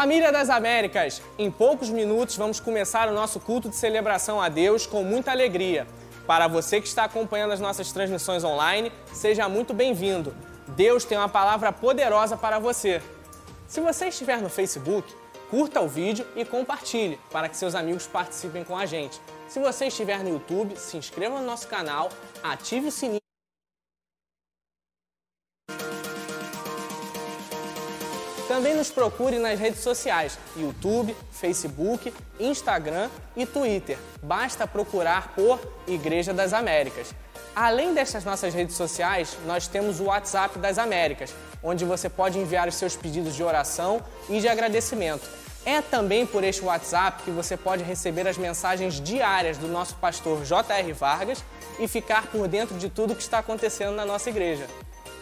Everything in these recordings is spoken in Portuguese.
Família das Américas, em poucos minutos vamos começar o nosso culto de celebração a Deus com muita alegria. Para você que está acompanhando as nossas transmissões online, seja muito bem-vindo. Deus tem uma palavra poderosa para você. Se você estiver no Facebook, curta o vídeo e compartilhe para que seus amigos participem com a gente. Se você estiver no YouTube, se inscreva no nosso canal, ative o sininho. Também nos procure nas redes sociais: YouTube, Facebook, Instagram e Twitter. Basta procurar por Igreja das Américas. Além destas nossas redes sociais, nós temos o WhatsApp das Américas, onde você pode enviar os seus pedidos de oração e de agradecimento. É também por este WhatsApp que você pode receber as mensagens diárias do nosso pastor J.R. Vargas e ficar por dentro de tudo que está acontecendo na nossa igreja.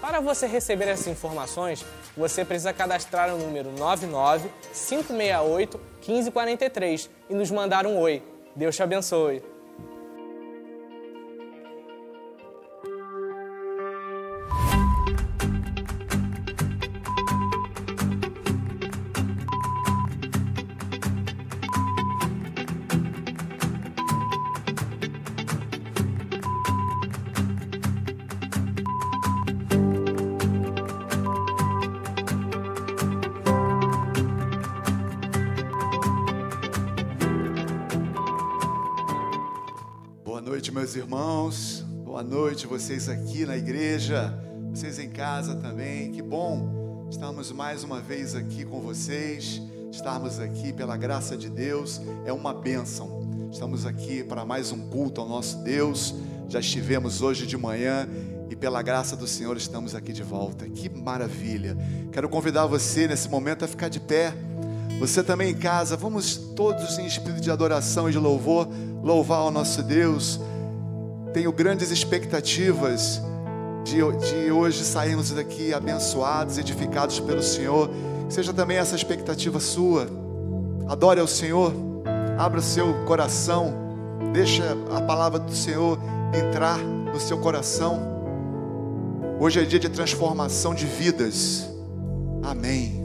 Para você receber essas informações, você precisa cadastrar o número 99 568 1543 e nos mandar um oi. Deus te abençoe. Irmãos. Boa noite, vocês aqui na igreja, vocês em casa também. Que bom estarmos mais uma vez aqui com vocês. Estarmos aqui pela graça de Deus é uma bênção. Estamos aqui para mais um culto ao nosso Deus. Já estivemos hoje de manhã e pela graça do Senhor estamos aqui de volta. Que maravilha! Quero convidar você nesse momento a ficar de pé. Você também em casa, vamos todos em espírito de adoração e de louvor louvar ao nosso Deus tenho grandes expectativas de, de hoje sairmos daqui abençoados, edificados pelo Senhor. seja também essa expectativa sua. Adore ao Senhor, abra seu coração, deixa a palavra do Senhor entrar no seu coração. Hoje é dia de transformação de vidas. Amém.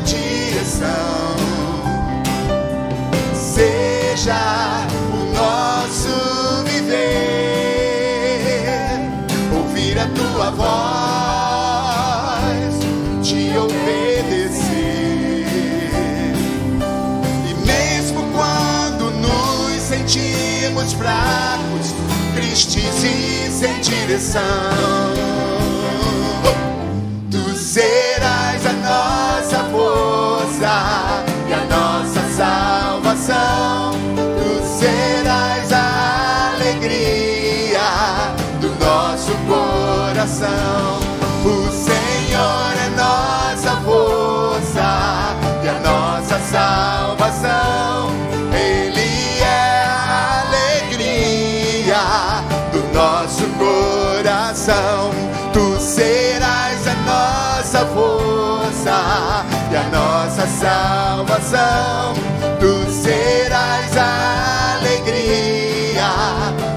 direção. Seja o nosso viver, ouvir a tua voz, te obedecer. E mesmo quando nos sentimos fracos, tristes e sem direção. coração, tu serás a alegria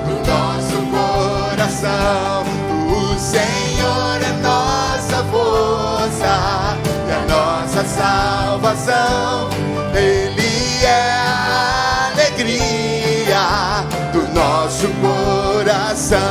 do nosso coração. O Senhor é nossa força e a nossa salvação. Ele é a alegria do nosso coração.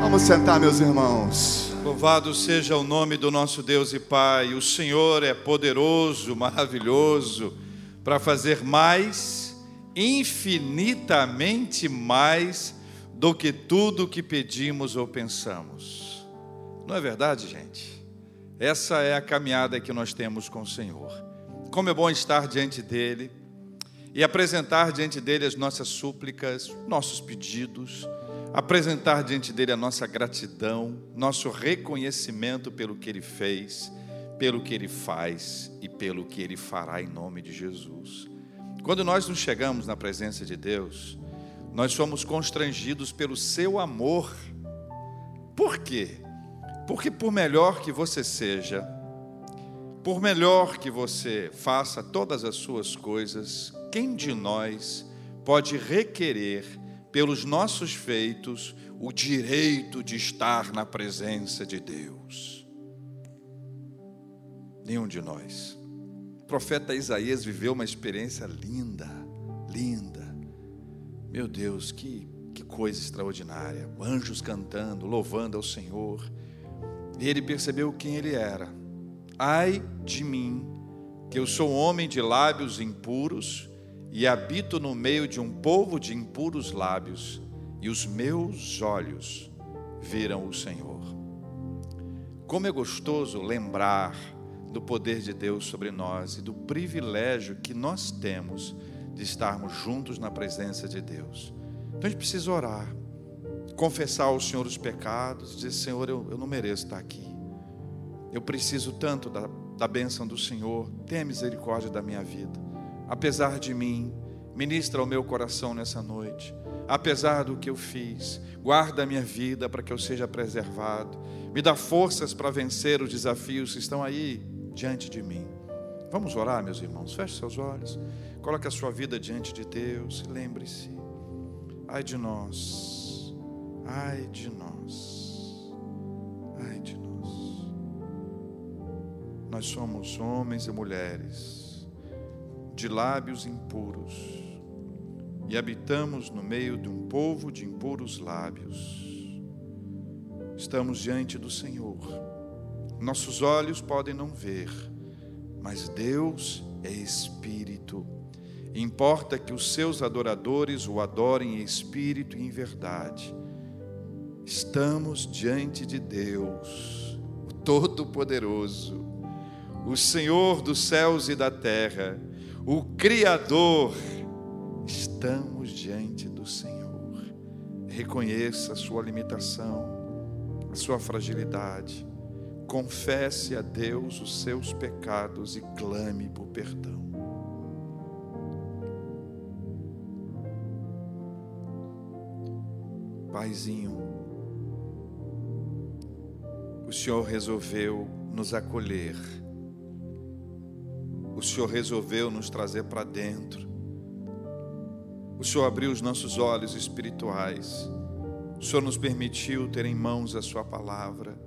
Vamos sentar, meus irmãos. Louvado seja o nome do nosso Deus e Pai. O Senhor é poderoso, maravilhoso, para fazer mais, infinitamente mais, do que tudo que pedimos ou pensamos. Não é verdade, gente? Essa é a caminhada que nós temos com o Senhor. Como é bom estar diante dEle e apresentar diante dEle as nossas súplicas, nossos pedidos apresentar diante dele a nossa gratidão, nosso reconhecimento pelo que ele fez, pelo que ele faz e pelo que ele fará em nome de Jesus. Quando nós nos chegamos na presença de Deus, nós somos constrangidos pelo seu amor. Por quê? Porque por melhor que você seja, por melhor que você faça todas as suas coisas, quem de nós pode requerer pelos nossos feitos, o direito de estar na presença de Deus. Nenhum de nós. O profeta Isaías viveu uma experiência linda, linda. Meu Deus, que, que coisa extraordinária. Anjos cantando, louvando ao Senhor. E ele percebeu quem ele era. Ai de mim, que eu sou homem de lábios impuros e habito no meio de um povo de impuros lábios, e os meus olhos viram o Senhor. Como é gostoso lembrar do poder de Deus sobre nós e do privilégio que nós temos de estarmos juntos na presença de Deus. Então a gente precisa orar, confessar ao Senhor os pecados, dizer: Senhor, eu, eu não mereço estar aqui. Eu preciso tanto da, da bênção do Senhor, tenha misericórdia da minha vida apesar de mim, ministra ao meu coração nessa noite. Apesar do que eu fiz, guarda a minha vida para que eu seja preservado. Me dá forças para vencer os desafios que estão aí diante de mim. Vamos orar, meus irmãos. Feche seus olhos. Coloque a sua vida diante de Deus. Lembre-se. Ai de nós. Ai de nós. Ai de nós. Nós somos homens e mulheres de lábios impuros, e habitamos no meio de um povo de impuros lábios. Estamos diante do Senhor. Nossos olhos podem não ver, mas Deus é Espírito. Importa que os seus adoradores o adorem em espírito e em verdade. Estamos diante de Deus, o Todo-Poderoso, o Senhor dos céus e da terra o Criador, estamos diante do Senhor. Reconheça a sua limitação, a sua fragilidade. Confesse a Deus os seus pecados e clame por perdão. Paizinho, o Senhor resolveu nos acolher o Senhor resolveu nos trazer para dentro. O Senhor abriu os nossos olhos espirituais. O Senhor nos permitiu ter em mãos a Sua palavra.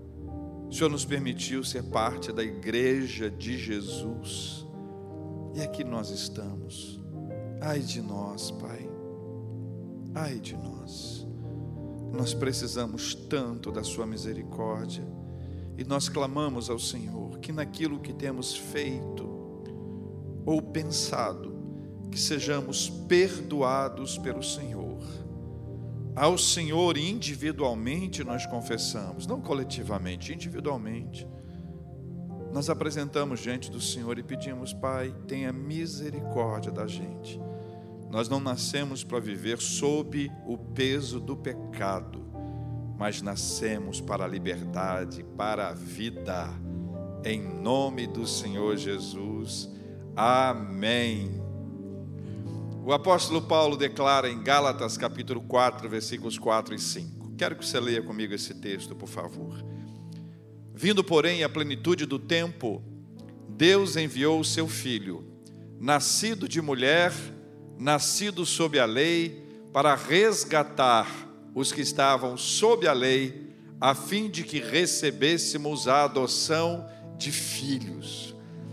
O Senhor nos permitiu ser parte da igreja de Jesus. E aqui nós estamos. Ai de nós, Pai. Ai de nós. Nós precisamos tanto da Sua misericórdia. E nós clamamos ao Senhor que naquilo que temos feito, ou pensado que sejamos perdoados pelo Senhor. Ao Senhor individualmente nós confessamos, não coletivamente, individualmente. Nós apresentamos diante do Senhor e pedimos, Pai, tenha misericórdia da gente. Nós não nascemos para viver sob o peso do pecado, mas nascemos para a liberdade, para a vida. Em nome do Senhor Jesus. Amém. O apóstolo Paulo declara em Gálatas capítulo 4, versículos 4 e 5. Quero que você leia comigo esse texto, por favor. Vindo, porém, a plenitude do tempo, Deus enviou o seu filho, nascido de mulher, nascido sob a lei, para resgatar os que estavam sob a lei, a fim de que recebêssemos a adoção de filhos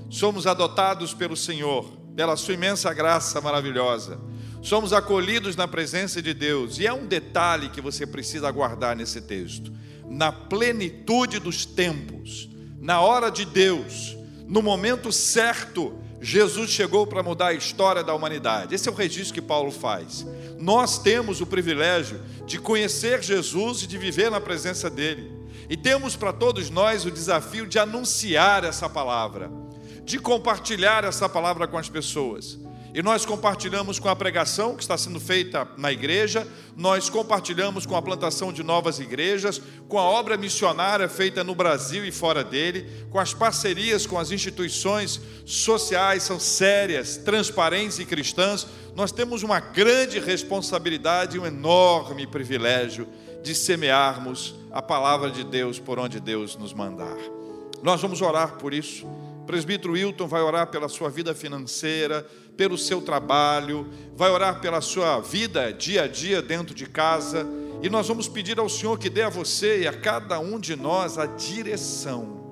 somos adotados pelo Senhor, pela Sua imensa graça maravilhosa. Somos acolhidos na presença de Deus, e é um detalhe que você precisa guardar nesse texto. na plenitude dos tempos, na hora de Deus, no momento certo, Jesus chegou para mudar a história da humanidade. Esse é o registro que Paulo faz. Nós temos o privilégio de conhecer Jesus e de viver na presença dele. E temos para todos nós o desafio de anunciar essa palavra, de compartilhar essa palavra com as pessoas. E nós compartilhamos com a pregação que está sendo feita na igreja, nós compartilhamos com a plantação de novas igrejas, com a obra missionária feita no Brasil e fora dele, com as parcerias com as instituições sociais, são sérias, transparentes e cristãs. Nós temos uma grande responsabilidade e um enorme privilégio de semearmos a palavra de Deus por onde Deus nos mandar. Nós vamos orar por isso. Presbítero Wilton vai orar pela sua vida financeira, pelo seu trabalho, vai orar pela sua vida dia a dia dentro de casa, e nós vamos pedir ao Senhor que dê a você e a cada um de nós a direção,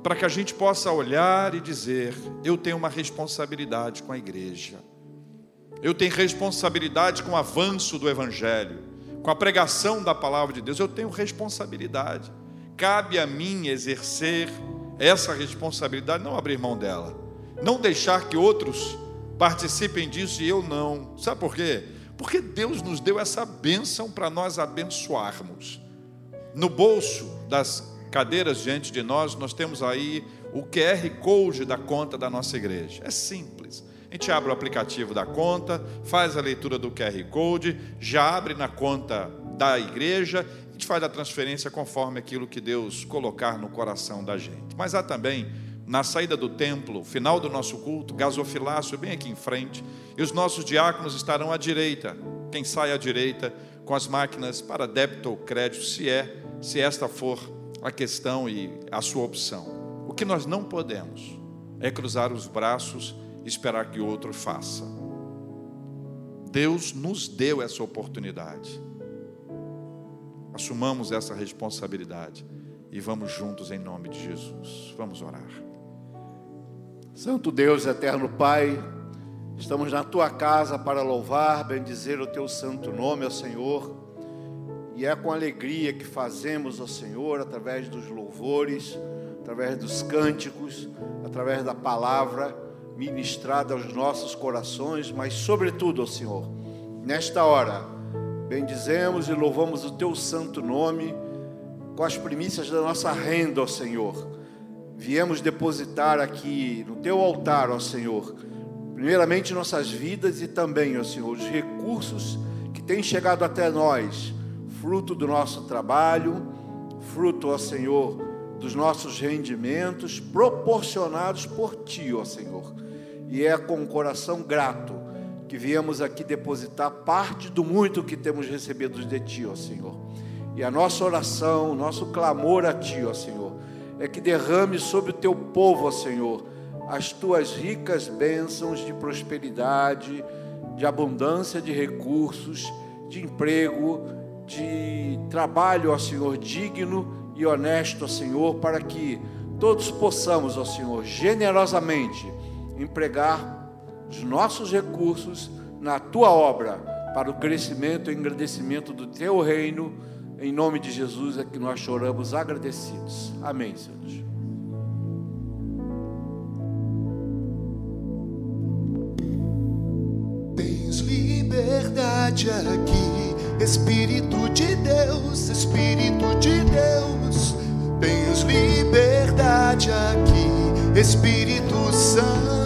para que a gente possa olhar e dizer: eu tenho uma responsabilidade com a igreja, eu tenho responsabilidade com o avanço do Evangelho, com a pregação da palavra de Deus, eu tenho responsabilidade, cabe a mim exercer essa responsabilidade, não abrir mão dela, não deixar que outros participem disso e eu não. Sabe por quê? Porque Deus nos deu essa bênção para nós abençoarmos. No bolso das cadeiras diante de nós, nós temos aí o QR Code da conta da nossa igreja. É simples. A gente abre o aplicativo da conta, faz a leitura do QR Code, já abre na conta da igreja, gente faz a transferência conforme aquilo que Deus colocar no coração da gente. Mas há também na saída do templo, final do nosso culto, gasofilácio bem aqui em frente, e os nossos diáconos estarão à direita, quem sai à direita, com as máquinas para débito ou crédito, se é, se esta for a questão e a sua opção. O que nós não podemos é cruzar os braços e esperar que outro faça. Deus nos deu essa oportunidade. Assumamos essa responsabilidade e vamos juntos em nome de Jesus. Vamos orar. Santo Deus, eterno Pai, estamos na tua casa para louvar, bendizer o teu santo nome, ó Senhor. E é com alegria que fazemos, ó Senhor, através dos louvores, através dos cânticos, através da palavra ministrada aos nossos corações, mas sobretudo, ó Senhor, nesta hora, bendizemos e louvamos o teu santo nome com as primícias da nossa renda, ó Senhor viemos depositar aqui no teu altar, ó Senhor, primeiramente nossas vidas e também, ó Senhor, os recursos que têm chegado até nós, fruto do nosso trabalho, fruto, ó Senhor, dos nossos rendimentos proporcionados por Ti, ó Senhor. E é com o coração grato que viemos aqui depositar parte do muito que temos recebido de Ti, ó Senhor. E a nossa oração, nosso clamor a Ti, ó Senhor, é que derrame sobre o teu povo, ó Senhor, as tuas ricas bênçãos de prosperidade, de abundância de recursos, de emprego, de trabalho, ó Senhor, digno e honesto, ó Senhor, para que todos possamos, ó Senhor, generosamente empregar os nossos recursos na tua obra para o crescimento e engrandecimento do teu reino em nome de Jesus é que nós choramos agradecidos. Amém, Senhor. Tens liberdade aqui, Espírito de Deus, Espírito de Deus. Tens liberdade aqui, Espírito Santo,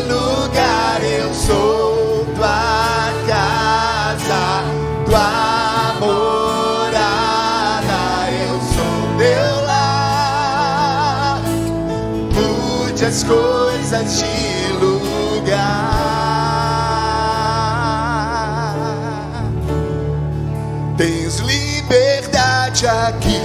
lugar eu sou tua casa, tua morada, eu sou teu lar. Mude as coisas de lugar. Tens liberdade aqui,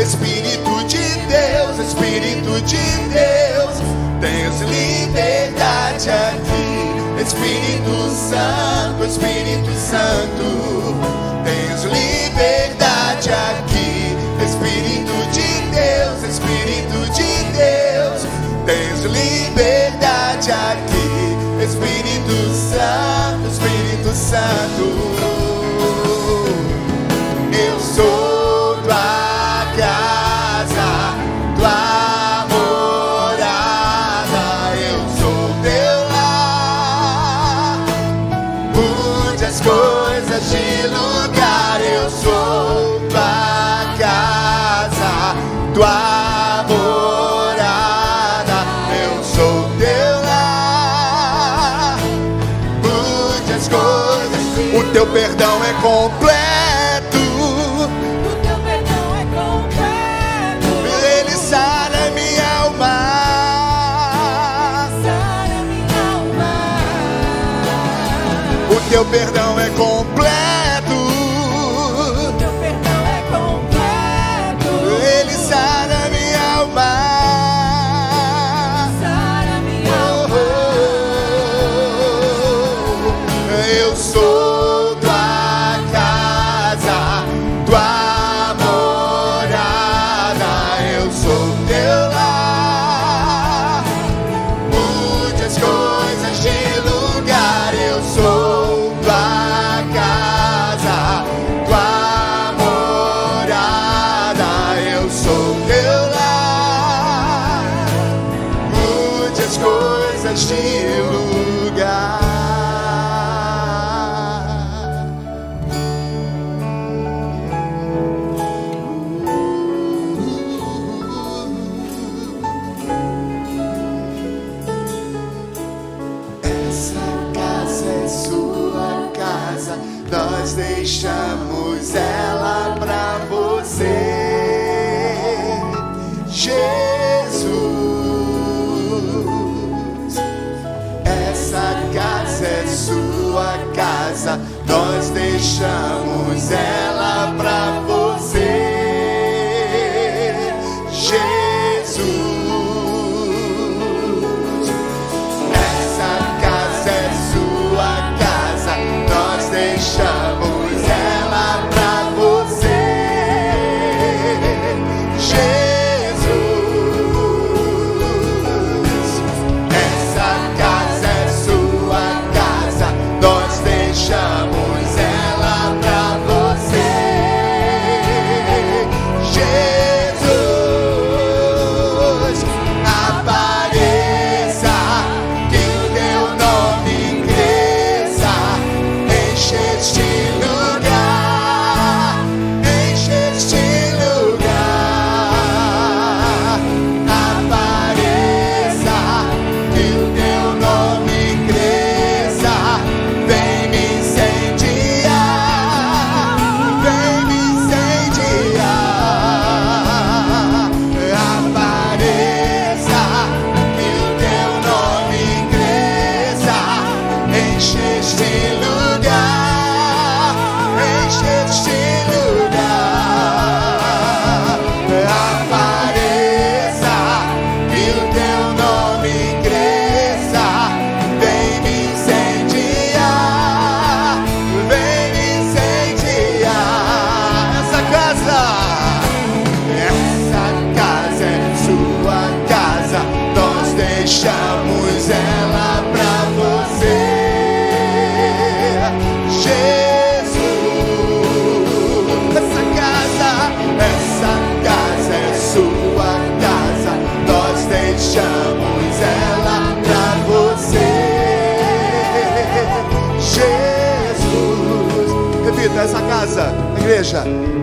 Espírito de Deus, Espírito de Deus Tens liberdade aqui, Espírito Santo, Espírito Santo. perdão é com igreja.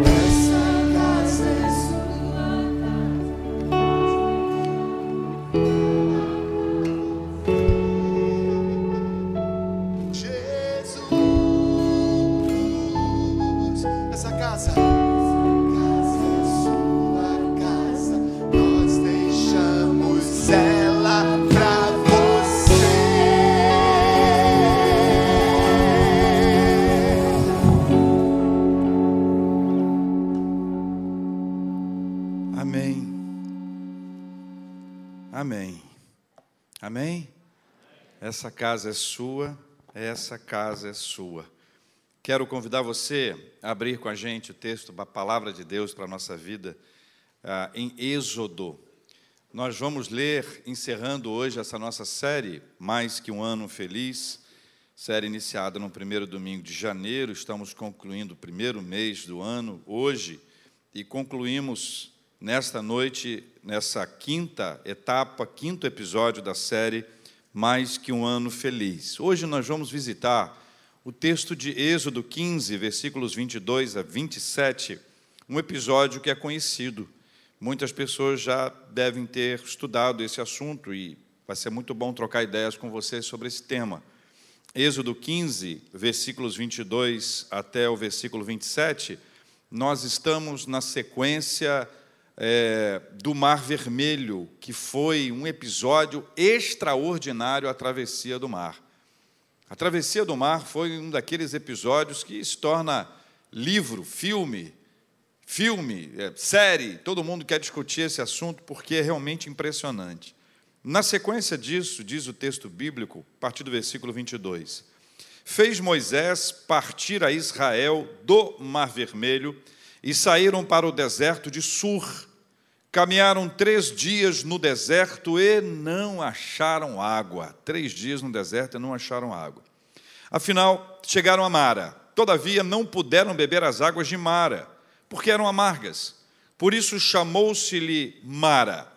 Essa casa é sua, essa casa é sua. Quero convidar você a abrir com a gente o texto da palavra de Deus para a nossa vida, ah, em Êxodo. Nós vamos ler, encerrando hoje essa nossa série, Mais que um Ano Feliz, série iniciada no primeiro domingo de janeiro. Estamos concluindo o primeiro mês do ano hoje e concluímos nesta noite, nessa quinta etapa, quinto episódio da série Mais que um Ano Feliz. Hoje nós vamos visitar o texto de Êxodo 15, versículos 22 a 27, um episódio que é conhecido. Muitas pessoas já devem ter estudado esse assunto e vai ser muito bom trocar ideias com vocês sobre esse tema. Êxodo 15, versículos 22 até o versículo 27, nós estamos na sequência é, do Mar Vermelho, que foi um episódio extraordinário a travessia do mar. A travessia do mar foi um daqueles episódios que se torna livro, filme, filme, é, série, todo mundo quer discutir esse assunto porque é realmente impressionante. Na sequência disso, diz o texto bíblico, a partir do versículo 22, fez Moisés partir a Israel do Mar Vermelho e saíram para o deserto de Sur. Caminharam três dias no deserto e não acharam água. Três dias no deserto e não acharam água. Afinal, chegaram a Mara. Todavia, não puderam beber as águas de Mara, porque eram amargas. Por isso chamou-se-lhe Mara.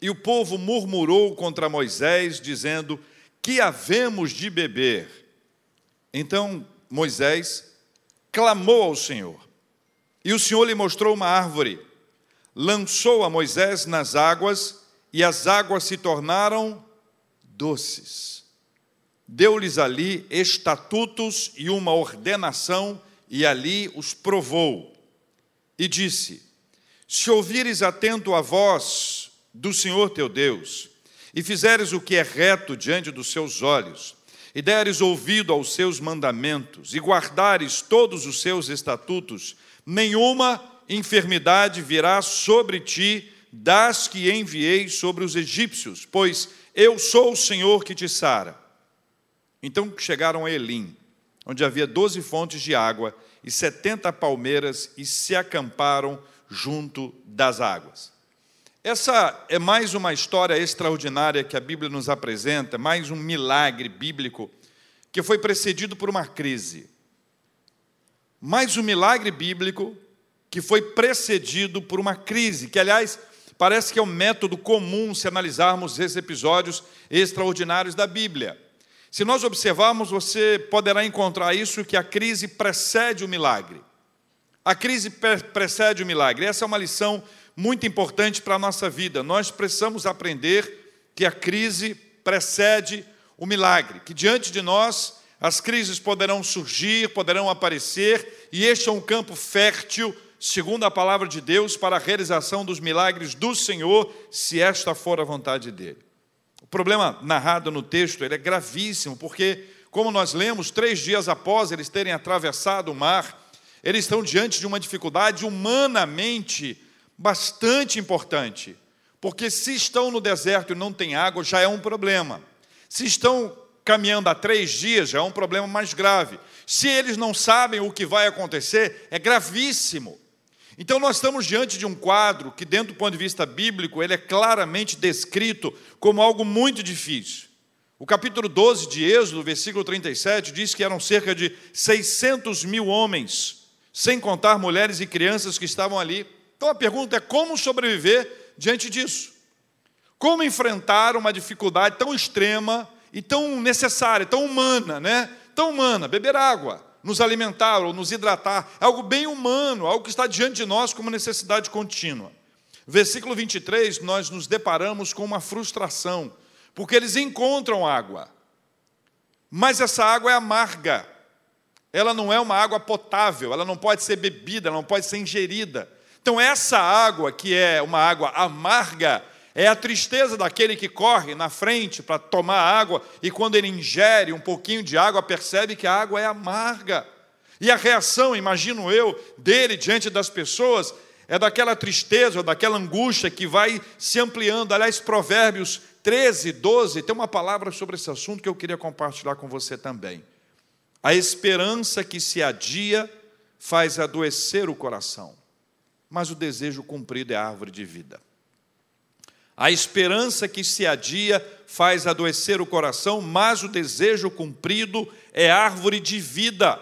E o povo murmurou contra Moisés, dizendo: Que havemos de beber? Então Moisés clamou ao Senhor. E o Senhor lhe mostrou uma árvore lançou a Moisés nas águas, e as águas se tornaram doces. Deu-lhes ali estatutos e uma ordenação, e ali os provou. E disse: Se ouvires atento a voz do Senhor teu Deus, e fizeres o que é reto diante dos seus olhos, e deres ouvido aos seus mandamentos, e guardares todos os seus estatutos, nenhuma enfermidade virá sobre ti das que enviei sobre os egípcios, pois eu sou o Senhor que te sara. Então chegaram a Elim, onde havia doze fontes de água e setenta palmeiras, e se acamparam junto das águas. Essa é mais uma história extraordinária que a Bíblia nos apresenta, mais um milagre bíblico que foi precedido por uma crise. Mais um milagre bíblico que foi precedido por uma crise, que, aliás, parece que é um método comum se analisarmos esses episódios extraordinários da Bíblia. Se nós observarmos, você poderá encontrar isso que a crise precede o milagre. A crise precede o milagre. Essa é uma lição muito importante para a nossa vida. Nós precisamos aprender que a crise precede o milagre, que diante de nós as crises poderão surgir, poderão aparecer, e este é um campo fértil segundo a palavra de Deus, para a realização dos milagres do Senhor, se esta for a vontade dele. O problema narrado no texto ele é gravíssimo, porque, como nós lemos, três dias após eles terem atravessado o mar, eles estão diante de uma dificuldade humanamente bastante importante. Porque se estão no deserto e não tem água, já é um problema. Se estão caminhando há três dias, já é um problema mais grave. Se eles não sabem o que vai acontecer, é gravíssimo. Então nós estamos diante de um quadro que, dentro do ponto de vista bíblico, ele é claramente descrito como algo muito difícil. O capítulo 12 de Êxodo, versículo 37, diz que eram cerca de 600 mil homens, sem contar mulheres e crianças que estavam ali. Então a pergunta é como sobreviver diante disso? Como enfrentar uma dificuldade tão extrema e tão necessária, tão humana, né? Tão humana, beber água, nos alimentar ou nos hidratar, é algo bem humano, algo que está diante de nós como necessidade contínua. Versículo 23, nós nos deparamos com uma frustração, porque eles encontram água, mas essa água é amarga, ela não é uma água potável, ela não pode ser bebida, ela não pode ser ingerida. Então, essa água, que é uma água amarga, é a tristeza daquele que corre na frente para tomar água e quando ele ingere um pouquinho de água, percebe que a água é amarga. E a reação, imagino eu, dele diante das pessoas é daquela tristeza, daquela angústia que vai se ampliando. Aliás, Provérbios 13, 12, tem uma palavra sobre esse assunto que eu queria compartilhar com você também. A esperança que se adia faz adoecer o coração, mas o desejo cumprido é árvore de vida. A esperança que se adia faz adoecer o coração, mas o desejo cumprido é árvore de vida.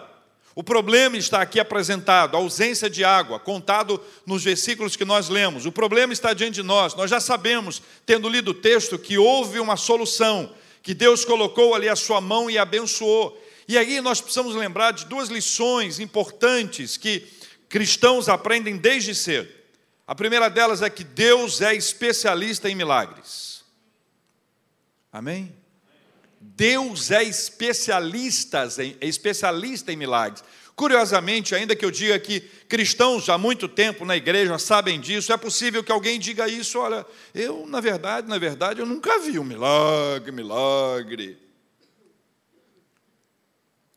O problema está aqui apresentado, a ausência de água, contado nos versículos que nós lemos. O problema está diante de nós. Nós já sabemos, tendo lido o texto, que houve uma solução, que Deus colocou ali a sua mão e abençoou. E aí nós precisamos lembrar de duas lições importantes que cristãos aprendem desde cedo. A primeira delas é que Deus é especialista em milagres. Amém? Deus é especialista em, é especialista em milagres. Curiosamente, ainda que eu diga que cristãos há muito tempo na igreja sabem disso, é possível que alguém diga isso, olha, eu, na verdade, na verdade, eu nunca vi um milagre, milagre.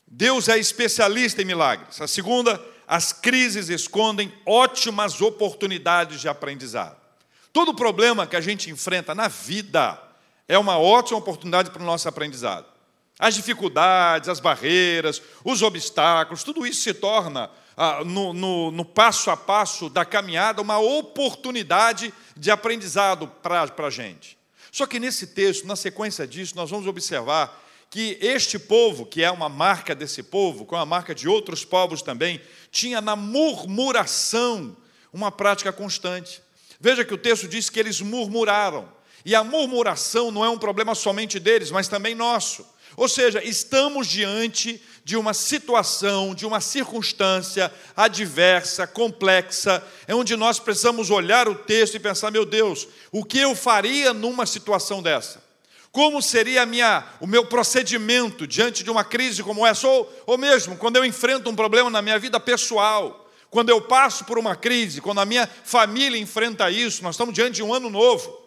Deus é especialista em milagres. A segunda, as crises escondem ótimas oportunidades de aprendizado. Todo problema que a gente enfrenta na vida, é uma ótima oportunidade para o nosso aprendizado. As dificuldades, as barreiras, os obstáculos, tudo isso se torna, ah, no, no, no, passo a passo da caminhada, uma oportunidade de aprendizado para a gente. Só que nesse texto, na sequência disso, nós vamos observar que este povo, que é uma marca desse povo, com a marca de outros povos também, tinha na murmuração uma prática constante. Veja que o texto diz que eles murmuraram. E a murmuração não é um problema somente deles, mas também nosso. Ou seja, estamos diante de uma situação, de uma circunstância adversa, complexa, é onde nós precisamos olhar o texto e pensar: meu Deus, o que eu faria numa situação dessa? Como seria minha, o meu procedimento diante de uma crise como essa? Ou, ou mesmo quando eu enfrento um problema na minha vida pessoal, quando eu passo por uma crise, quando a minha família enfrenta isso, nós estamos diante de um ano novo.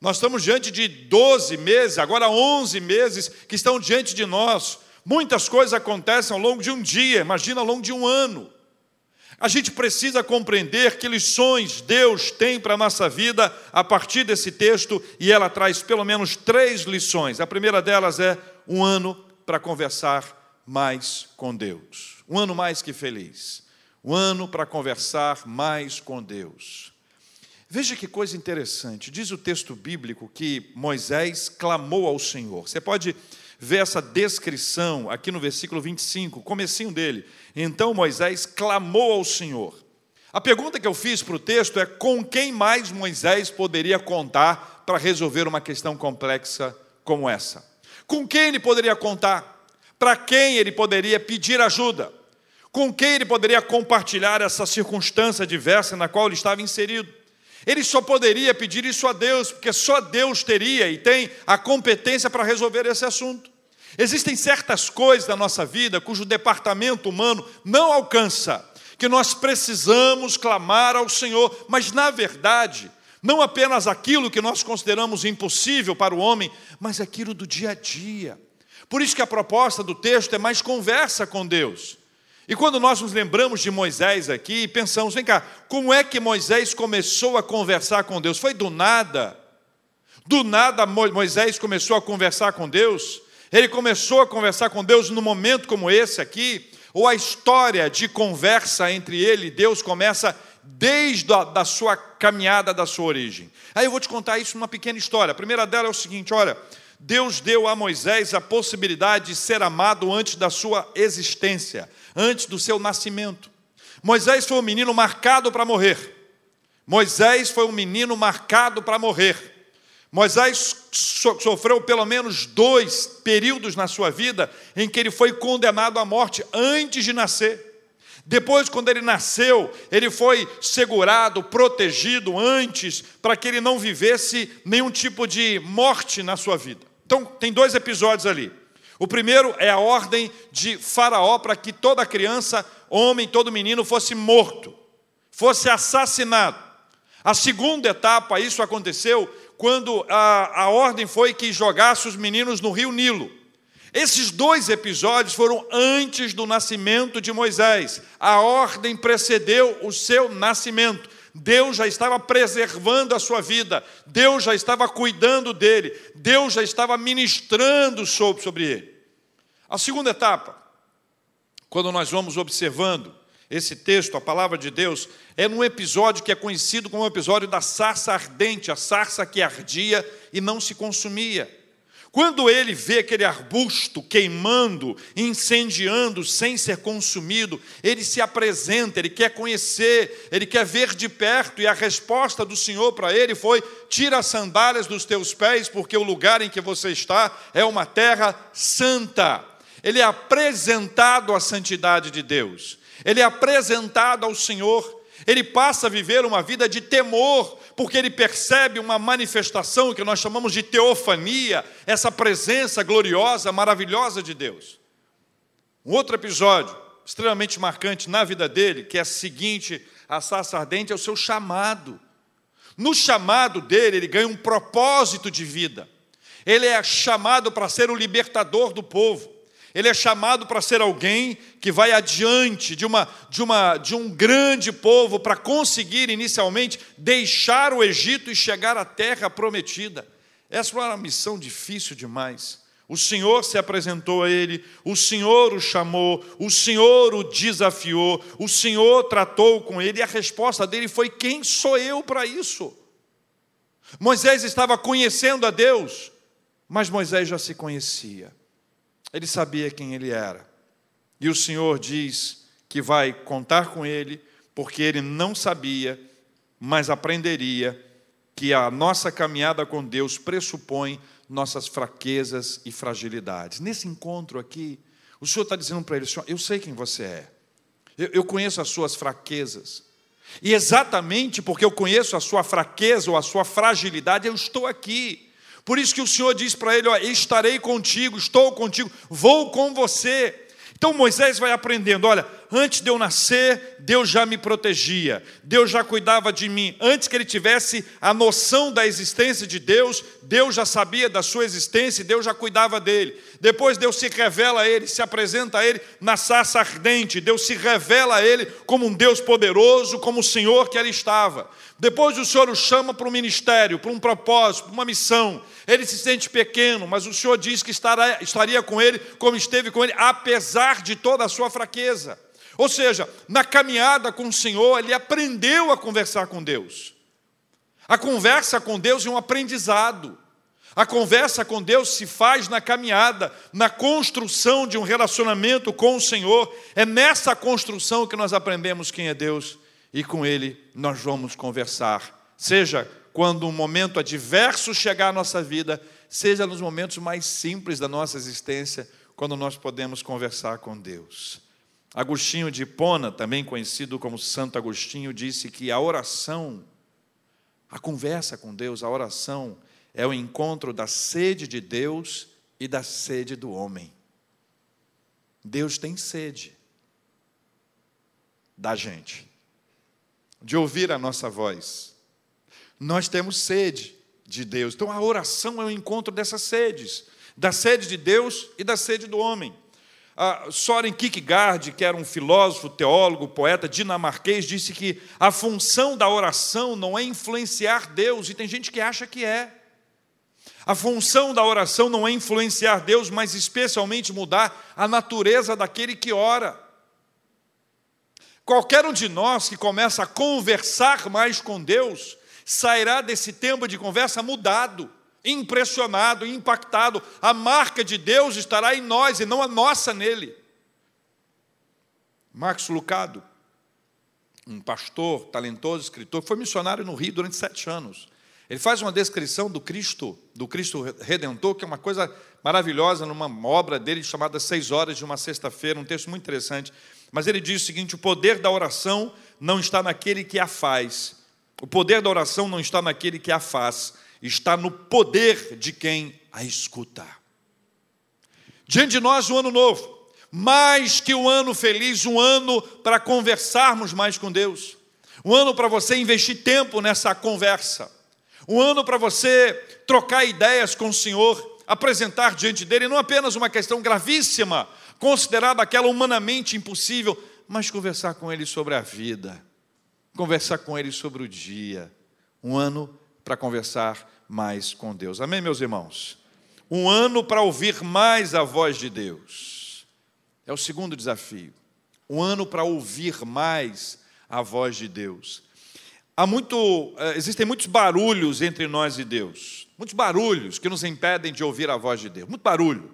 Nós estamos diante de 12 meses, agora 11 meses que estão diante de nós. Muitas coisas acontecem ao longo de um dia, imagina ao longo de um ano. A gente precisa compreender que lições Deus tem para a nossa vida a partir desse texto, e ela traz pelo menos três lições. A primeira delas é um ano para conversar mais com Deus. Um ano mais que feliz. Um ano para conversar mais com Deus. Veja que coisa interessante. Diz o texto bíblico que Moisés clamou ao Senhor. Você pode ver essa descrição aqui no versículo 25, comecinho dele. Então Moisés clamou ao Senhor. A pergunta que eu fiz para o texto é: com quem mais Moisés poderia contar para resolver uma questão complexa como essa? Com quem ele poderia contar? Para quem ele poderia pedir ajuda? Com quem ele poderia compartilhar essa circunstância diversa na qual ele estava inserido? Ele só poderia pedir isso a Deus, porque só Deus teria e tem a competência para resolver esse assunto. Existem certas coisas da nossa vida cujo departamento humano não alcança, que nós precisamos clamar ao Senhor, mas na verdade, não apenas aquilo que nós consideramos impossível para o homem, mas aquilo do dia a dia. Por isso que a proposta do texto é mais conversa com Deus. E quando nós nos lembramos de Moisés aqui e pensamos, vem cá, como é que Moisés começou a conversar com Deus? Foi do nada? Do nada Moisés começou a conversar com Deus? Ele começou a conversar com Deus num momento como esse aqui? Ou a história de conversa entre ele e Deus começa desde a da sua caminhada, da sua origem? Aí eu vou te contar isso numa pequena história. A primeira dela é o seguinte: olha, Deus deu a Moisés a possibilidade de ser amado antes da sua existência antes do seu nascimento. Moisés foi um menino marcado para morrer. Moisés foi um menino marcado para morrer. Moisés sofreu pelo menos dois períodos na sua vida em que ele foi condenado à morte antes de nascer. Depois, quando ele nasceu, ele foi segurado, protegido antes, para que ele não vivesse nenhum tipo de morte na sua vida. Então, tem dois episódios ali. O primeiro é a ordem de Faraó para que toda criança, homem, todo menino fosse morto, fosse assassinado. A segunda etapa, isso aconteceu quando a, a ordem foi que jogasse os meninos no rio Nilo. Esses dois episódios foram antes do nascimento de Moisés. A ordem precedeu o seu nascimento. Deus já estava preservando a sua vida, Deus já estava cuidando dele, Deus já estava ministrando sobre, ele. A segunda etapa, quando nós vamos observando esse texto, a palavra de Deus, é num episódio que é conhecido como o episódio da sarça ardente, a sarça que ardia e não se consumia. Quando ele vê aquele arbusto queimando, incendiando, sem ser consumido, ele se apresenta, ele quer conhecer, ele quer ver de perto, e a resposta do Senhor para ele foi: tira as sandálias dos teus pés, porque o lugar em que você está é uma terra santa. Ele é apresentado à santidade de Deus, ele é apresentado ao Senhor, ele passa a viver uma vida de temor, porque ele percebe uma manifestação que nós chamamos de teofania, essa presença gloriosa, maravilhosa de Deus. Um outro episódio extremamente marcante na vida dele, que é o seguinte: a sarça ardente é o seu chamado. No chamado dele, ele ganha um propósito de vida. Ele é chamado para ser o libertador do povo. Ele é chamado para ser alguém que vai adiante de, uma, de, uma, de um grande povo para conseguir inicialmente deixar o Egito e chegar à terra prometida. Essa foi uma missão difícil demais. O Senhor se apresentou a ele, o Senhor o chamou, o Senhor o desafiou, o Senhor tratou com ele e a resposta dele foi: Quem sou eu para isso? Moisés estava conhecendo a Deus, mas Moisés já se conhecia. Ele sabia quem ele era. E o Senhor diz que vai contar com ele, porque ele não sabia, mas aprenderia que a nossa caminhada com Deus pressupõe nossas fraquezas e fragilidades. Nesse encontro aqui, o Senhor está dizendo para ele: eu sei quem você é, eu, eu conheço as suas fraquezas, e exatamente porque eu conheço a sua fraqueza ou a sua fragilidade, eu estou aqui. Por isso que o Senhor diz para ele: ó, estarei contigo, estou contigo, vou com você. Então Moisés vai aprendendo: olha, antes de eu nascer, Deus já me protegia, Deus já cuidava de mim. Antes que ele tivesse a noção da existência de Deus, Deus já sabia da sua existência e Deus já cuidava dele. Depois Deus se revela a ele, se apresenta a ele na sarça ardente. Deus se revela a ele como um Deus poderoso, como o Senhor que ele estava. Depois o Senhor o chama para um ministério, para um propósito, para uma missão. Ele se sente pequeno, mas o Senhor diz que estará, estaria com ele como esteve com ele, apesar de toda a sua fraqueza. Ou seja, na caminhada com o Senhor, ele aprendeu a conversar com Deus. A conversa com Deus é um aprendizado. A conversa com Deus se faz na caminhada, na construção de um relacionamento com o Senhor. É nessa construção que nós aprendemos quem é Deus e com Ele nós vamos conversar. Seja quando um momento adverso chegar à nossa vida, seja nos momentos mais simples da nossa existência, quando nós podemos conversar com Deus. Agostinho de Hipona, também conhecido como Santo Agostinho, disse que a oração, a conversa com Deus, a oração, é o encontro da sede de Deus e da sede do homem. Deus tem sede da gente de ouvir a nossa voz. Nós temos sede de Deus. Então a oração é o encontro dessas sedes, da sede de Deus e da sede do homem. A Soren Kierkegaard, que era um filósofo, teólogo, poeta dinamarquês, disse que a função da oração não é influenciar Deus, e tem gente que acha que é. A função da oração não é influenciar Deus, mas especialmente mudar a natureza daquele que ora. Qualquer um de nós que começa a conversar mais com Deus, sairá desse tempo de conversa mudado, impressionado, impactado. A marca de Deus estará em nós e não a nossa nele. Max Lucado, um pastor talentoso, escritor, foi missionário no Rio durante sete anos. Ele faz uma descrição do Cristo, do Cristo Redentor, que é uma coisa maravilhosa, numa obra dele chamada Seis Horas de uma Sexta-feira, um texto muito interessante. Mas ele diz o seguinte: o poder da oração não está naquele que a faz, o poder da oração não está naquele que a faz, está no poder de quem a escuta. Diante de nós, um ano novo, mais que um ano feliz, um ano para conversarmos mais com Deus, um ano para você investir tempo nessa conversa, um ano para você trocar ideias com o Senhor, apresentar diante dele não apenas uma questão gravíssima, considerada aquela humanamente impossível, mas conversar com ele sobre a vida, conversar com Ele sobre o dia. Um ano para conversar mais com Deus. Amém, meus irmãos? Um ano para ouvir mais a voz de Deus. É o segundo desafio. Um ano para ouvir mais a voz de Deus. Há muito, eh, existem muitos barulhos entre nós e Deus. Muitos barulhos que nos impedem de ouvir a voz de Deus. Muito barulho.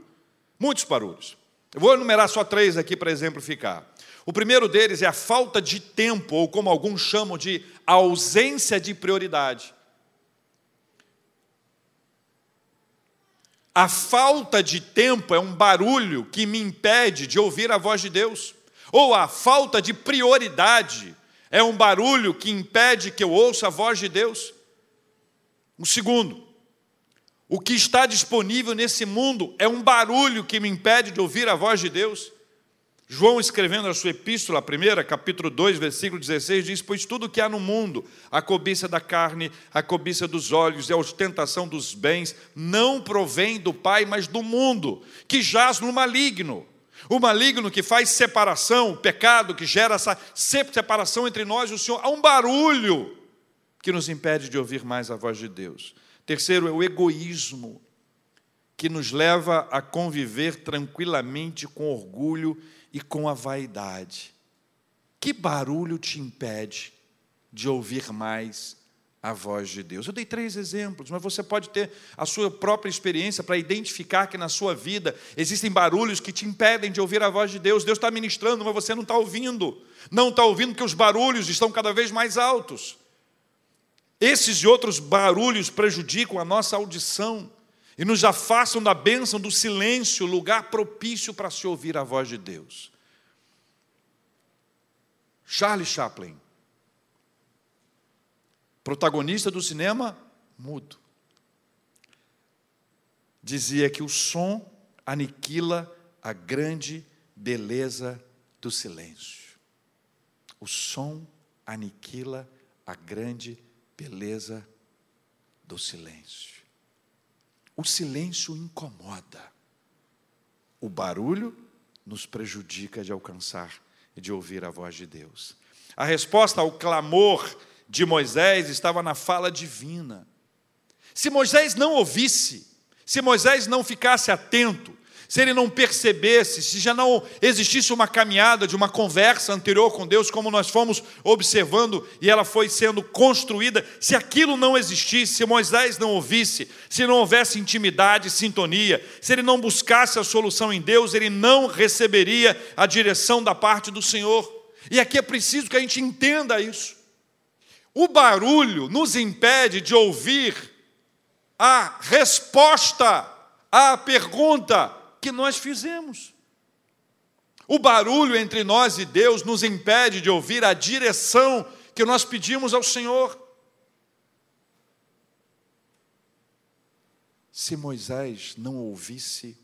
Muitos barulhos. Eu vou enumerar só três aqui para exemplificar. O primeiro deles é a falta de tempo, ou como alguns chamam de ausência de prioridade. A falta de tempo é um barulho que me impede de ouvir a voz de Deus. Ou a falta de prioridade é um barulho que impede que eu ouça a voz de Deus. O segundo, o que está disponível nesse mundo é um barulho que me impede de ouvir a voz de Deus. João, escrevendo a sua epístola, a primeira, capítulo 2, versículo 16, diz: Pois tudo que há no mundo, a cobiça da carne, a cobiça dos olhos e a ostentação dos bens, não provém do Pai, mas do mundo, que jaz no maligno. O maligno que faz separação, o pecado que gera essa separação entre nós e o Senhor, há um barulho que nos impede de ouvir mais a voz de Deus. Terceiro é o egoísmo, que nos leva a conviver tranquilamente com orgulho e com a vaidade. Que barulho te impede de ouvir mais a voz de Deus? Eu dei três exemplos, mas você pode ter a sua própria experiência para identificar que na sua vida existem barulhos que te impedem de ouvir a voz de Deus. Deus está ministrando, mas você não está ouvindo. Não está ouvindo porque os barulhos estão cada vez mais altos. Esses e outros barulhos prejudicam a nossa audição e nos afastam da bênção do silêncio, lugar propício para se ouvir a voz de Deus. Charlie Chaplin, protagonista do cinema mudo, dizia que o som aniquila a grande beleza do silêncio. O som aniquila a grande beleza do silêncio. O silêncio incomoda. O barulho nos prejudica de alcançar e de ouvir a voz de Deus. A resposta ao clamor de Moisés estava na fala divina. Se Moisés não ouvisse, se Moisés não ficasse atento, se ele não percebesse, se já não existisse uma caminhada de uma conversa anterior com Deus, como nós fomos observando e ela foi sendo construída, se aquilo não existisse, se Moisés não ouvisse, se não houvesse intimidade, sintonia, se ele não buscasse a solução em Deus, ele não receberia a direção da parte do Senhor. E aqui é preciso que a gente entenda isso. O barulho nos impede de ouvir a resposta à pergunta que nós fizemos. O barulho entre nós e Deus nos impede de ouvir a direção que nós pedimos ao Senhor. Se Moisés não ouvisse,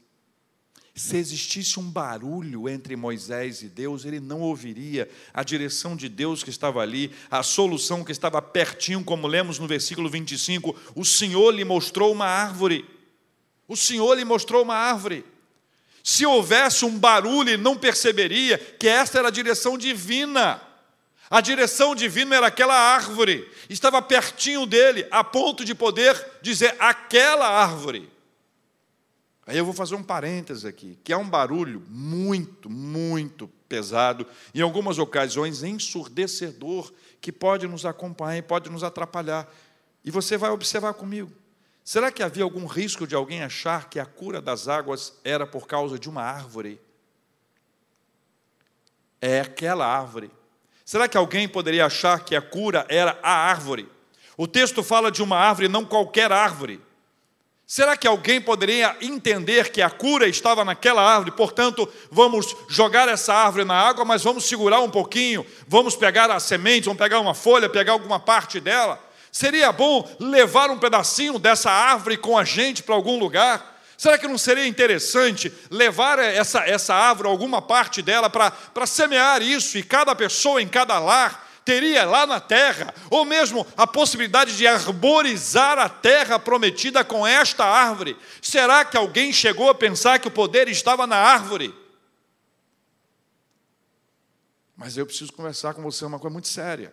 se existisse um barulho entre Moisés e Deus, ele não ouviria a direção de Deus que estava ali, a solução que estava pertinho, como lemos no versículo 25: o Senhor lhe mostrou uma árvore. O Senhor lhe mostrou uma árvore. Se houvesse um barulho, ele não perceberia que esta era a direção divina. A direção divina era aquela árvore, estava pertinho dele, a ponto de poder dizer aquela árvore. Aí eu vou fazer um parênteses aqui, que é um barulho muito, muito pesado, em algumas ocasiões ensurdecedor, que pode nos acompanhar e pode nos atrapalhar. E você vai observar comigo. Será que havia algum risco de alguém achar que a cura das águas era por causa de uma árvore? É aquela árvore. Será que alguém poderia achar que a cura era a árvore? O texto fala de uma árvore, não qualquer árvore. Será que alguém poderia entender que a cura estava naquela árvore? Portanto, vamos jogar essa árvore na água, mas vamos segurar um pouquinho, vamos pegar a semente, vamos pegar uma folha, pegar alguma parte dela Seria bom levar um pedacinho dessa árvore com a gente para algum lugar? Será que não seria interessante levar essa, essa árvore, alguma parte dela, para semear isso e cada pessoa em cada lar teria lá na terra, ou mesmo a possibilidade de arborizar a terra prometida com esta árvore? Será que alguém chegou a pensar que o poder estava na árvore? Mas eu preciso conversar com você uma coisa muito séria.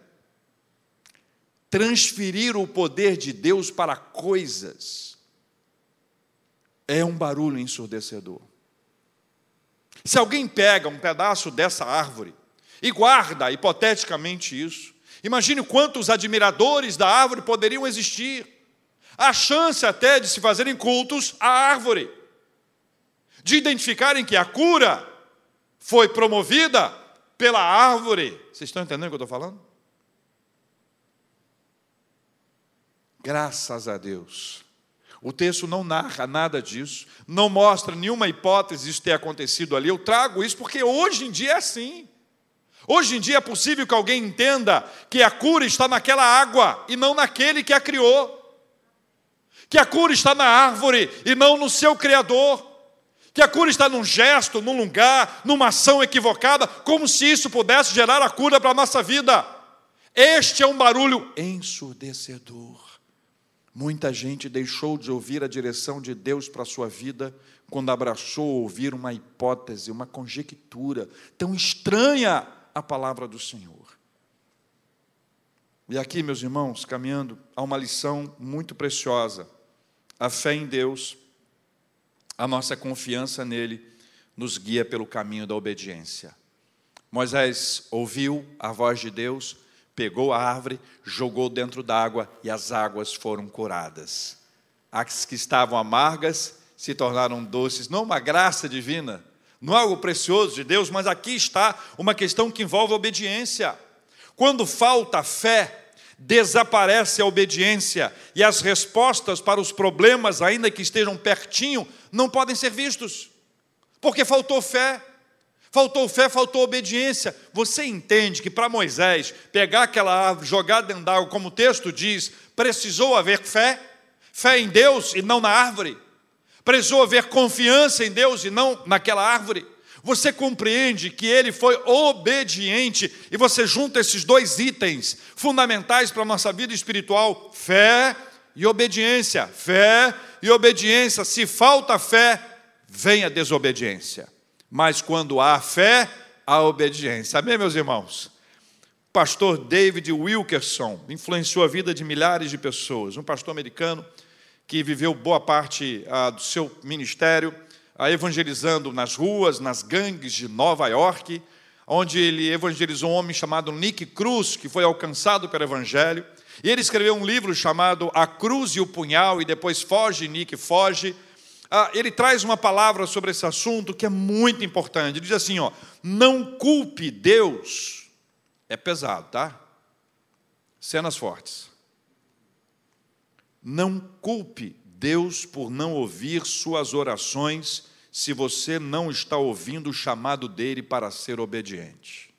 transferir o poder de Deus para coisas, é um barulho ensurdecedor. Se alguém pega um pedaço dessa árvore e guarda hipoteticamente isso, imagine quantos admiradores da árvore poderiam existir. A chance até de se fazerem cultos à árvore, de identificarem que a cura foi promovida pela árvore. Vocês estão entendendo o que eu estou falando? Graças a Deus. O texto não narra nada disso, não mostra nenhuma hipótese disso ter acontecido ali. Eu trago isso porque hoje em dia é assim. Hoje em dia é possível que alguém entenda que a cura está naquela água e não naquele que a criou. Que a cura está na árvore e não no seu Criador. Que a cura está num gesto, num lugar, numa ação equivocada, como se isso pudesse gerar a cura para a nossa vida. Este é um barulho ensurdecedor. Muita gente deixou de ouvir a direção de Deus para a sua vida quando abraçou ouvir uma hipótese, uma conjectura tão estranha à palavra do Senhor. E aqui, meus irmãos, caminhando a uma lição muito preciosa. A fé em Deus, a nossa confiança nele, nos guia pelo caminho da obediência. Moisés ouviu a voz de Deus, pegou a árvore, jogou dentro d'água e as águas foram curadas. As que estavam amargas se tornaram doces, não uma graça divina, não é algo precioso de Deus, mas aqui está uma questão que envolve obediência. Quando falta fé, desaparece a obediência e as respostas para os problemas, ainda que estejam pertinho, não podem ser vistos, porque faltou fé. Faltou fé, faltou obediência. Você entende que para Moisés pegar aquela árvore, jogar dentro d'água, como o texto diz, precisou haver fé? Fé em Deus e não na árvore. Precisou haver confiança em Deus e não naquela árvore. Você compreende que ele foi obediente e você junta esses dois itens fundamentais para a nossa vida espiritual: fé e obediência. Fé e obediência. Se falta fé, vem a desobediência mas quando há fé, há obediência. Amém, meus irmãos? Pastor David Wilkerson influenciou a vida de milhares de pessoas, um pastor americano que viveu boa parte ah, do seu ministério ah, evangelizando nas ruas, nas gangues de Nova York, onde ele evangelizou um homem chamado Nick Cruz, que foi alcançado pelo evangelho. E ele escreveu um livro chamado A Cruz e o Punhal, e depois Foge, Nick, Foge, ah, ele traz uma palavra sobre esse assunto que é muito importante. Ele diz assim: ó, não culpe Deus. É pesado, tá? Cenas fortes. Não culpe Deus por não ouvir suas orações se você não está ouvindo o chamado dele para ser obediente.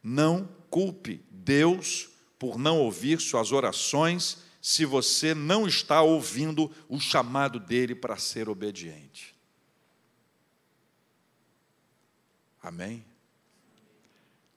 Não culpe Deus por não ouvir suas orações se você não está ouvindo o chamado dele para ser obediente. Amém?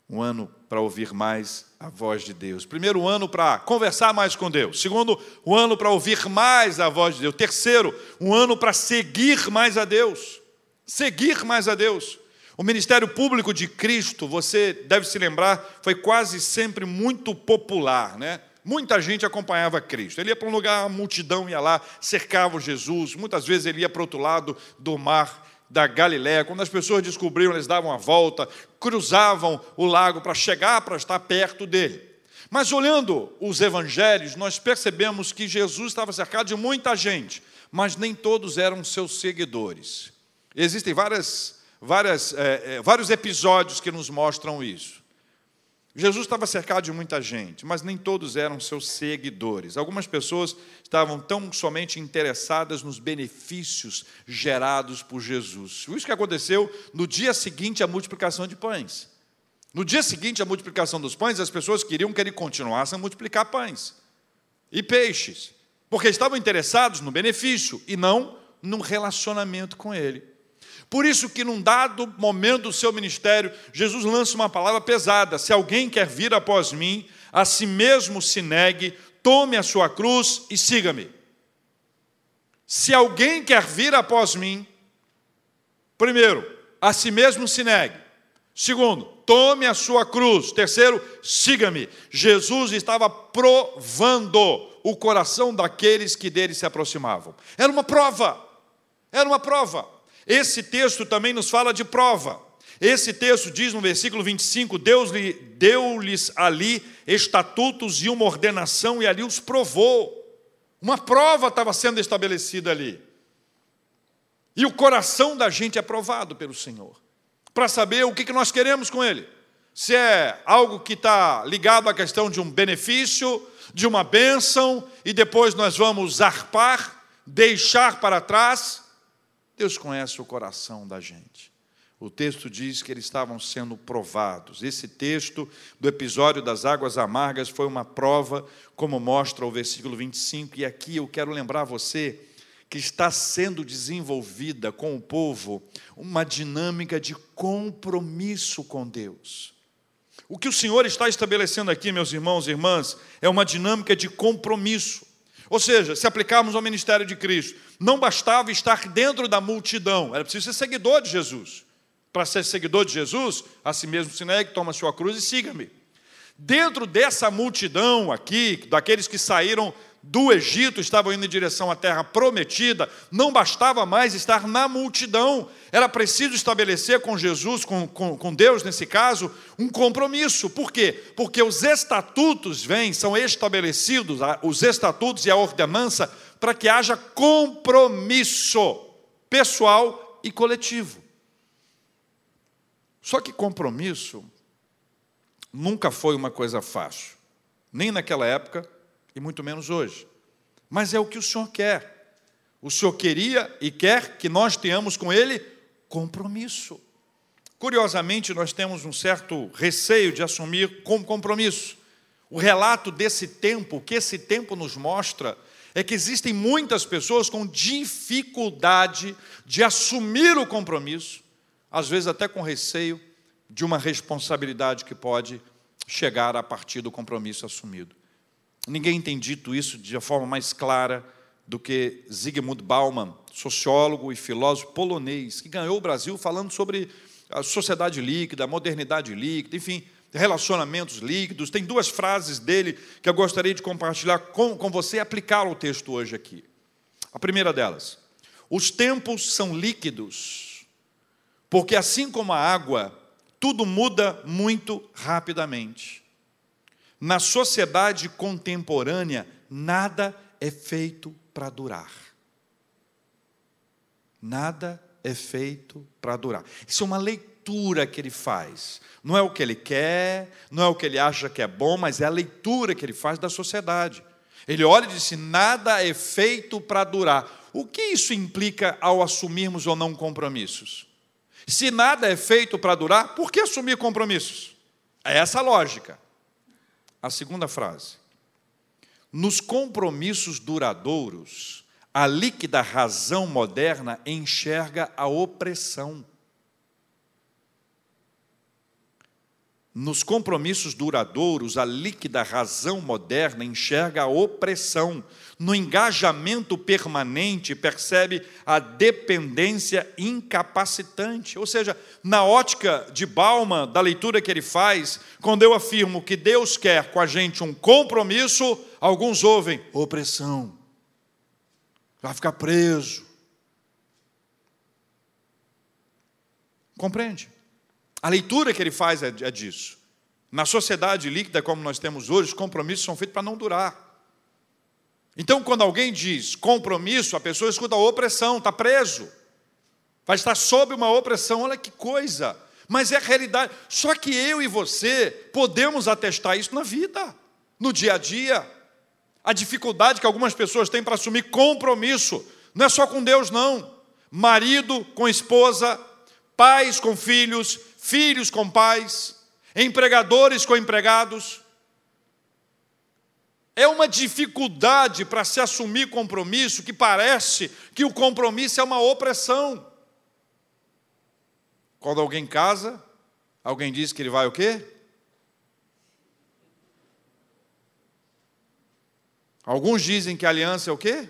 Um ano para ouvir mais a voz de Deus. Primeiro ano para conversar mais com Deus. Segundo, um ano para ouvir mais a voz de Deus. Terceiro, um ano para seguir mais a Deus. Seguir mais a Deus. O ministério público de Cristo, você deve se lembrar, foi quase sempre muito popular, né? Muita gente acompanhava Cristo. Ele ia para um lugar, a multidão ia lá, cercava Jesus. Muitas vezes ele ia para o outro lado do mar da Galiléia. Quando as pessoas descobriam, eles davam a volta, cruzavam o lago para chegar para estar perto dele. Mas olhando os evangelhos, nós percebemos que Jesus estava cercado de muita gente, mas nem todos eram seus seguidores. Existem várias, várias, é, é, vários episódios que nos mostram isso. Jesus estava cercado de muita gente, mas nem todos eram seus seguidores. Algumas pessoas estavam tão somente interessadas nos benefícios gerados por Jesus. Isso que aconteceu no dia seguinte à multiplicação de pães. No dia seguinte à multiplicação dos pães, as pessoas queriam que ele continuasse a multiplicar pães e peixes, porque estavam interessados no benefício e não no relacionamento com ele. Por isso que num dado momento do seu ministério, Jesus lança uma palavra pesada: se alguém quer vir após mim, a si mesmo se negue, tome a sua cruz e siga-me. Se alguém quer vir após mim, primeiro, a si mesmo se negue. Segundo, tome a sua cruz. Terceiro, siga-me. Jesus estava provando o coração daqueles que dele se aproximavam. Era uma prova. Era uma prova. Esse texto também nos fala de prova. Esse texto diz no versículo 25: Deus lhe deu-lhes ali estatutos e uma ordenação, e ali os provou. Uma prova estava sendo estabelecida ali. E o coração da gente é provado pelo Senhor, para saber o que nós queremos com Ele. Se é algo que está ligado à questão de um benefício, de uma bênção, e depois nós vamos arpar, deixar para trás. Deus conhece o coração da gente. O texto diz que eles estavam sendo provados. Esse texto do episódio das águas amargas foi uma prova, como mostra o versículo 25. E aqui eu quero lembrar você que está sendo desenvolvida com o povo uma dinâmica de compromisso com Deus. O que o Senhor está estabelecendo aqui, meus irmãos e irmãs, é uma dinâmica de compromisso. Ou seja, se aplicarmos ao ministério de Cristo, não bastava estar dentro da multidão, era preciso ser seguidor de Jesus. Para ser seguidor de Jesus, a si mesmo se negue, toma sua cruz e siga-me. Dentro dessa multidão aqui, daqueles que saíram do Egito, estavam indo em direção à terra prometida, não bastava mais estar na multidão, era preciso estabelecer com Jesus, com, com, com Deus nesse caso, um compromisso. Por quê? Porque os estatutos vêm, são estabelecidos, os estatutos e a ordenança, para que haja compromisso pessoal e coletivo. Só que compromisso nunca foi uma coisa fácil, nem naquela época e muito menos hoje. Mas é o que o Senhor quer. O Senhor queria e quer que nós tenhamos com Ele compromisso. Curiosamente, nós temos um certo receio de assumir como compromisso. O relato desse tempo, o que esse tempo nos mostra, é que existem muitas pessoas com dificuldade de assumir o compromisso, às vezes até com receio de uma responsabilidade que pode chegar a partir do compromisso assumido. Ninguém tem dito isso de uma forma mais clara do que Zygmunt Bauman, sociólogo e filósofo polonês, que ganhou o Brasil falando sobre a sociedade líquida, a modernidade líquida, enfim, relacionamentos líquidos. Tem duas frases dele que eu gostaria de compartilhar com, com você e aplicar ao texto hoje aqui. A primeira delas: os tempos são líquidos porque assim como a água, tudo muda muito rapidamente. Na sociedade contemporânea, nada é feito para durar. Nada é feito para durar. Isso é uma leitura que ele faz. Não é o que ele quer, não é o que ele acha que é bom, mas é a leitura que ele faz da sociedade. Ele olha e diz: assim, nada é feito para durar. O que isso implica ao assumirmos ou não compromissos? Se nada é feito para durar, por que assumir compromissos? É essa a lógica. A segunda frase. Nos compromissos duradouros, a líquida razão moderna enxerga a opressão. Nos compromissos duradouros, a líquida razão moderna enxerga a opressão. No engajamento permanente, percebe a dependência incapacitante. Ou seja, na ótica de Bauman, da leitura que ele faz, quando eu afirmo que Deus quer com a gente um compromisso, alguns ouvem opressão, vai ficar preso. Compreende? A leitura que ele faz é, é disso. Na sociedade líquida como nós temos hoje, os compromissos são feitos para não durar. Então, quando alguém diz compromisso, a pessoa escuta opressão, está preso, vai estar sob uma opressão, olha que coisa, mas é a realidade. Só que eu e você podemos atestar isso na vida, no dia a dia. A dificuldade que algumas pessoas têm para assumir compromisso, não é só com Deus, não. Marido com esposa, pais com filhos, filhos com pais, empregadores com empregados. É uma dificuldade para se assumir compromisso que parece que o compromisso é uma opressão. Quando alguém casa, alguém diz que ele vai o quê? Alguns dizem que aliança é o quê?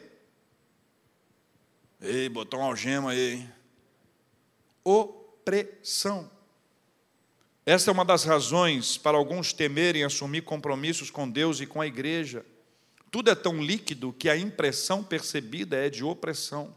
Ei, botou uma algema aí. Opressão. Esta é uma das razões para alguns temerem assumir compromissos com Deus e com a igreja. Tudo é tão líquido que a impressão percebida é de opressão.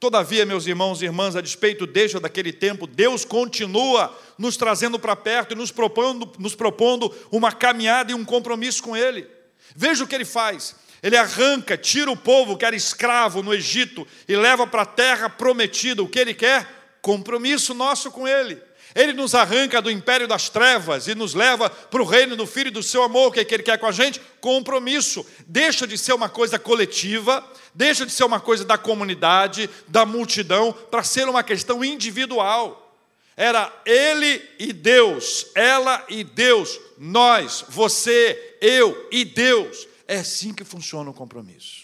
Todavia, meus irmãos e irmãs, a despeito desde daquele tempo, Deus continua nos trazendo para perto e nos propondo, nos propondo uma caminhada e um compromisso com Ele. Veja o que Ele faz. Ele arranca, tira o povo que era escravo no Egito e leva para a terra prometida. O que Ele quer? Compromisso nosso com Ele. Ele nos arranca do império das trevas e nos leva para o reino do Filho e do seu amor. O que, é que Ele quer com a gente? Compromisso. Deixa de ser uma coisa coletiva, deixa de ser uma coisa da comunidade, da multidão, para ser uma questão individual. Era Ele e Deus, ela e Deus, nós, você, eu e Deus. É assim que funciona o compromisso.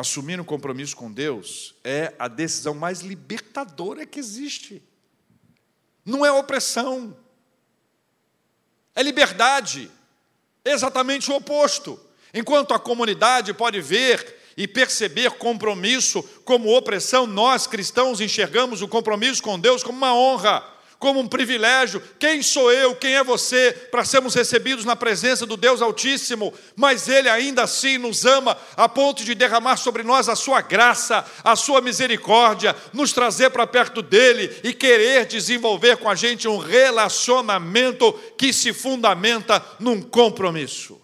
Assumir um compromisso com Deus é a decisão mais libertadora que existe. Não é opressão, é liberdade, exatamente o oposto. Enquanto a comunidade pode ver e perceber compromisso como opressão, nós cristãos enxergamos o compromisso com Deus como uma honra como um privilégio. Quem sou eu, quem é você, para sermos recebidos na presença do Deus Altíssimo? Mas Ele ainda assim nos ama a ponto de derramar sobre nós a Sua graça, a Sua misericórdia, nos trazer para perto dEle e querer desenvolver com a gente um relacionamento que se fundamenta num compromisso.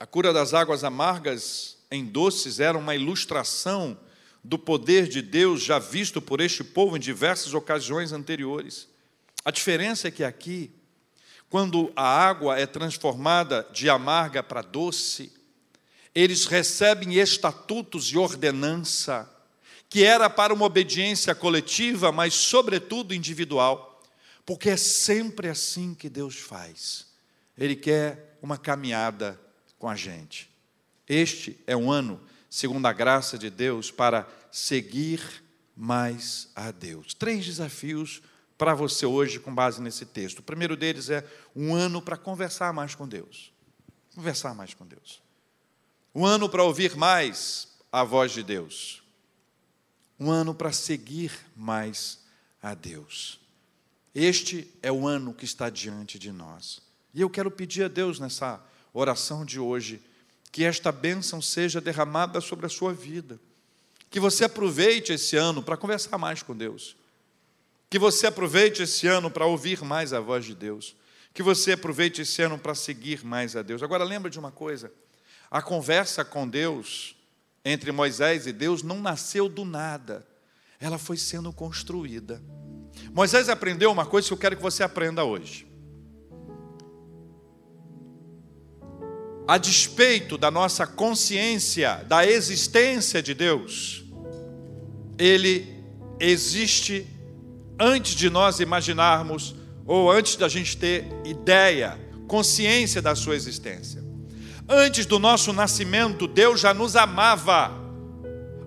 A cura das águas amargas em doces era uma ilustração do poder de Deus já visto por este povo em diversas ocasiões anteriores. A diferença é que aqui, quando a água é transformada de amarga para doce, eles recebem estatutos e ordenança, que era para uma obediência coletiva, mas sobretudo individual, porque é sempre assim que Deus faz. Ele quer uma caminhada com a gente. Este é um ano segundo a graça de Deus, para seguir mais a Deus. Três desafios para você hoje, com base nesse texto. O primeiro deles é um ano para conversar mais com Deus. Conversar mais com Deus. Um ano para ouvir mais a voz de Deus. Um ano para seguir mais a Deus. Este é o ano que está diante de nós. E eu quero pedir a Deus nessa oração de hoje que esta bênção seja derramada sobre a sua vida. Que você aproveite esse ano para conversar mais com Deus. Que você aproveite esse ano para ouvir mais a voz de Deus. Que você aproveite esse ano para seguir mais a Deus. Agora lembra de uma coisa: a conversa com Deus entre Moisés e Deus não nasceu do nada. Ela foi sendo construída. Moisés aprendeu uma coisa que eu quero que você aprenda hoje. A despeito da nossa consciência da existência de Deus, Ele existe antes de nós imaginarmos ou antes da gente ter ideia, consciência da Sua existência. Antes do nosso nascimento, Deus já nos amava.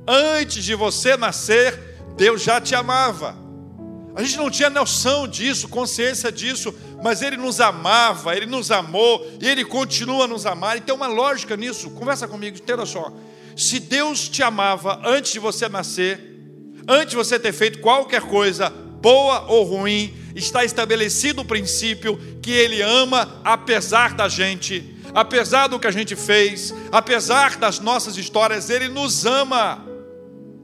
Antes de você nascer, Deus já te amava. A gente não tinha noção disso, consciência disso, mas Ele nos amava, Ele nos amou e Ele continua a nos amar. E tem uma lógica nisso. Conversa comigo, entenda só. Se Deus te amava antes de você nascer, antes de você ter feito qualquer coisa, boa ou ruim, está estabelecido o princípio que Ele ama apesar da gente, apesar do que a gente fez, apesar das nossas histórias, Ele nos ama.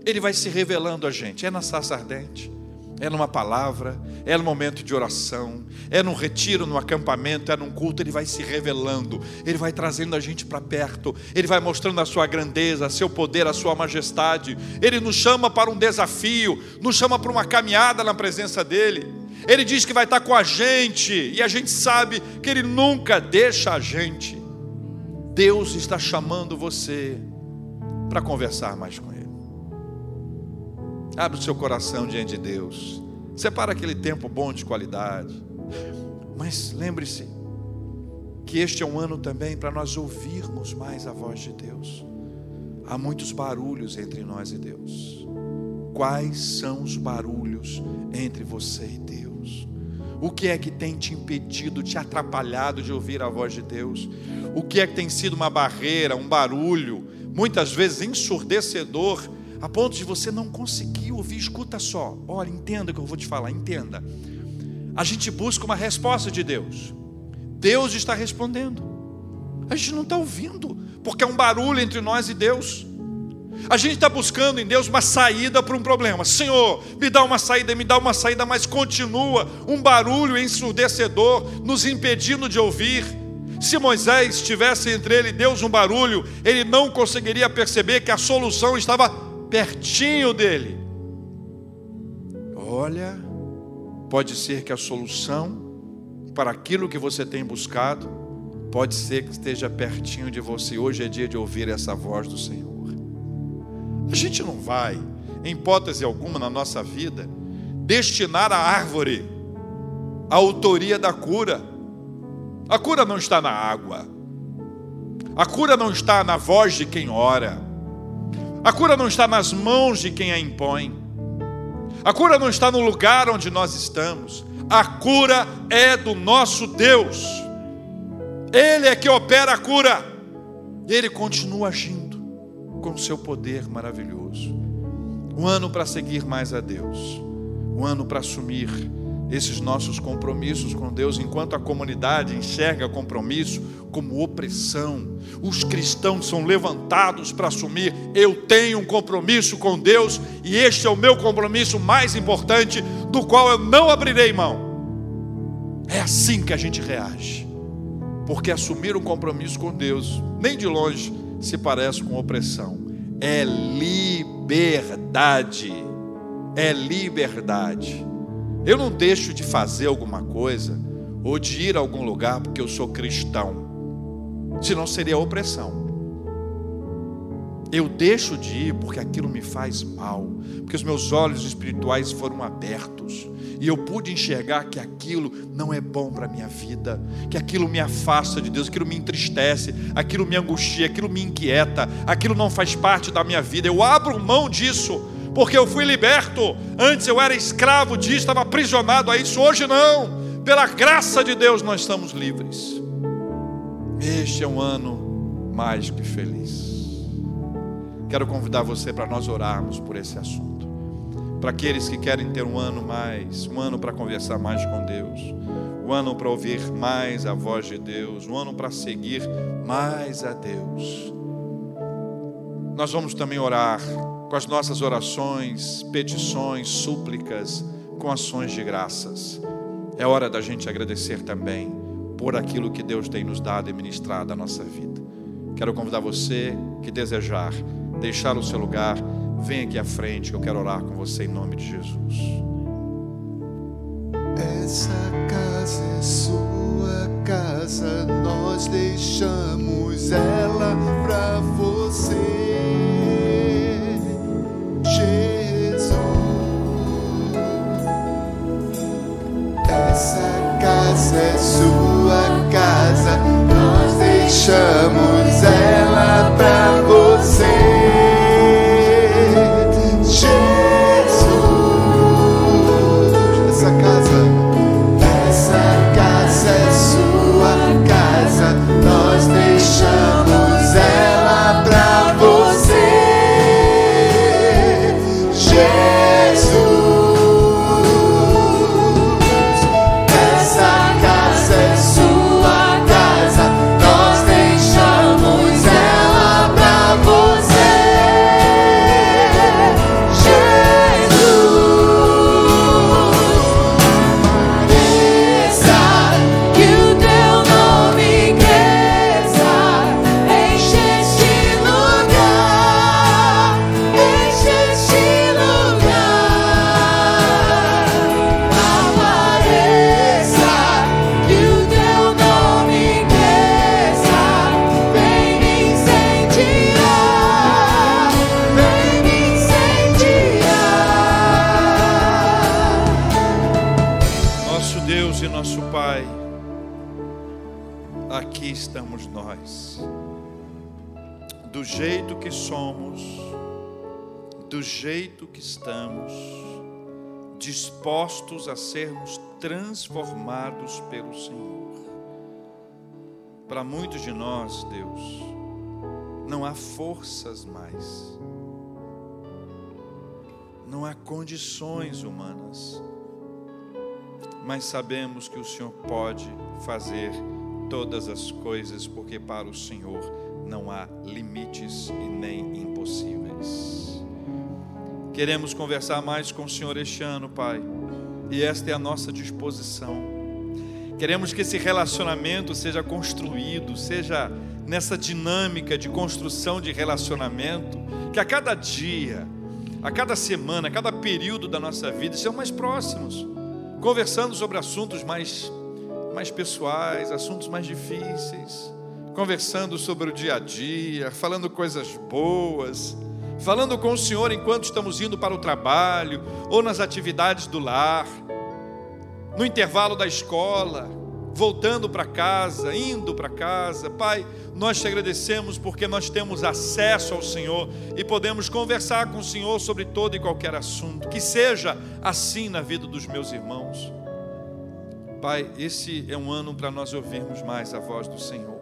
Ele vai se revelando a gente. É na sarça ardente é numa palavra, é no momento de oração, é num retiro, no acampamento, é num culto, ele vai se revelando, ele vai trazendo a gente para perto, ele vai mostrando a sua grandeza, seu poder, a sua majestade. Ele nos chama para um desafio, nos chama para uma caminhada na presença dele. Ele diz que vai estar com a gente, e a gente sabe que ele nunca deixa a gente. Deus está chamando você para conversar mais com ele. Abre o seu coração diante de Deus. Separa aquele tempo bom de qualidade. Mas lembre-se que este é um ano também para nós ouvirmos mais a voz de Deus. Há muitos barulhos entre nós e Deus. Quais são os barulhos entre você e Deus? O que é que tem te impedido, te atrapalhado de ouvir a voz de Deus? O que é que tem sido uma barreira, um barulho muitas vezes ensurdecedor, a ponto de você não conseguir ouvir. Escuta só, olha, entenda o que eu vou te falar, entenda. A gente busca uma resposta de Deus, Deus está respondendo, a gente não está ouvindo, porque é um barulho entre nós e Deus. A gente está buscando em Deus uma saída para um problema. Senhor, me dá uma saída, me dá uma saída, mas continua um barulho ensurdecedor, nos impedindo de ouvir. Se Moisés tivesse entre ele e Deus um barulho, ele não conseguiria perceber que a solução estava pertinho dele. Olha, pode ser que a solução para aquilo que você tem buscado, pode ser que esteja pertinho de você. Hoje é dia de ouvir essa voz do Senhor. A gente não vai, em hipótese alguma na nossa vida, destinar a árvore a autoria da cura. A cura não está na água. A cura não está na voz de quem ora. A cura não está nas mãos de quem a impõe. A cura não está no lugar onde nós estamos. A cura é do nosso Deus. Ele é que opera a cura. Ele continua agindo com seu poder maravilhoso. Um ano para seguir mais a Deus. Um ano para assumir esses nossos compromissos com Deus, enquanto a comunidade enxerga compromisso como opressão. Os cristãos são levantados para assumir: eu tenho um compromisso com Deus e este é o meu compromisso mais importante, do qual eu não abrirei mão. É assim que a gente reage, porque assumir um compromisso com Deus, nem de longe, se parece com opressão. É liberdade. É liberdade. Eu não deixo de fazer alguma coisa ou de ir a algum lugar porque eu sou cristão. Senão seria opressão. Eu deixo de ir porque aquilo me faz mal, porque os meus olhos espirituais foram abertos e eu pude enxergar que aquilo não é bom para a minha vida, que aquilo me afasta de Deus, aquilo me entristece, aquilo me angustia, aquilo me inquieta, aquilo não faz parte da minha vida. Eu abro mão disso, porque eu fui liberto. Antes eu era escravo disso, estava aprisionado a isso, hoje não. Pela graça de Deus nós estamos livres. Este é um ano mágico e feliz. Quero convidar você para nós orarmos por esse assunto. Para aqueles que querem ter um ano mais, um ano para conversar mais com Deus, um ano para ouvir mais a voz de Deus, um ano para seguir mais a Deus. Nós vamos também orar com as nossas orações, petições, súplicas, com ações de graças. É hora da gente agradecer também por aquilo que Deus tem nos dado e ministrado à nossa vida. Quero convidar você que desejar deixar o seu lugar, vem aqui à frente que eu quero orar com você em nome de Jesus. Essa casa é sua casa, nós deixamos ela para você. Nós a sermos transformados pelo Senhor. Para muitos de nós, Deus, não há forças mais, não há condições humanas, mas sabemos que o Senhor pode fazer todas as coisas, porque para o Senhor não há limites e nem impossíveis. Queremos conversar mais com o Senhor este ano, Pai, e esta é a nossa disposição. Queremos que esse relacionamento seja construído, seja nessa dinâmica de construção de relacionamento, que a cada dia, a cada semana, a cada período da nossa vida, sejam mais próximos, conversando sobre assuntos mais, mais pessoais, assuntos mais difíceis, conversando sobre o dia a dia, falando coisas boas, falando com o Senhor enquanto estamos indo para o trabalho ou nas atividades do lar, no intervalo da escola, voltando para casa, indo para casa. Pai, nós te agradecemos porque nós temos acesso ao Senhor e podemos conversar com o Senhor sobre todo e qualquer assunto. Que seja assim na vida dos meus irmãos. Pai, esse é um ano para nós ouvirmos mais a voz do Senhor.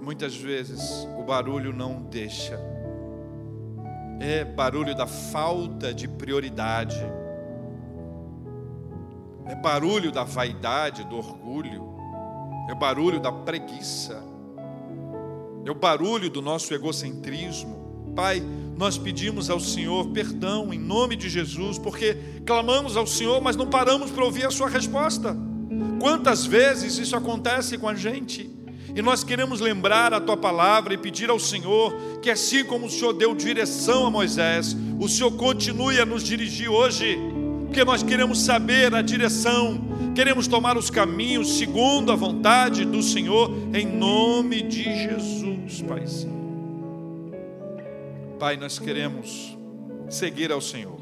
Muitas vezes o barulho não deixa. É barulho da falta de prioridade é barulho da vaidade, do orgulho, é barulho da preguiça, é o barulho do nosso egocentrismo. Pai, nós pedimos ao Senhor perdão em nome de Jesus, porque clamamos ao Senhor, mas não paramos para ouvir a Sua resposta. Quantas vezes isso acontece com a gente? E nós queremos lembrar a tua palavra e pedir ao Senhor que, assim como o Senhor deu direção a Moisés, o Senhor continue a nos dirigir hoje porque nós queremos saber a direção, queremos tomar os caminhos segundo a vontade do Senhor, em nome de Jesus, Pai. Pai, nós queremos seguir ao Senhor,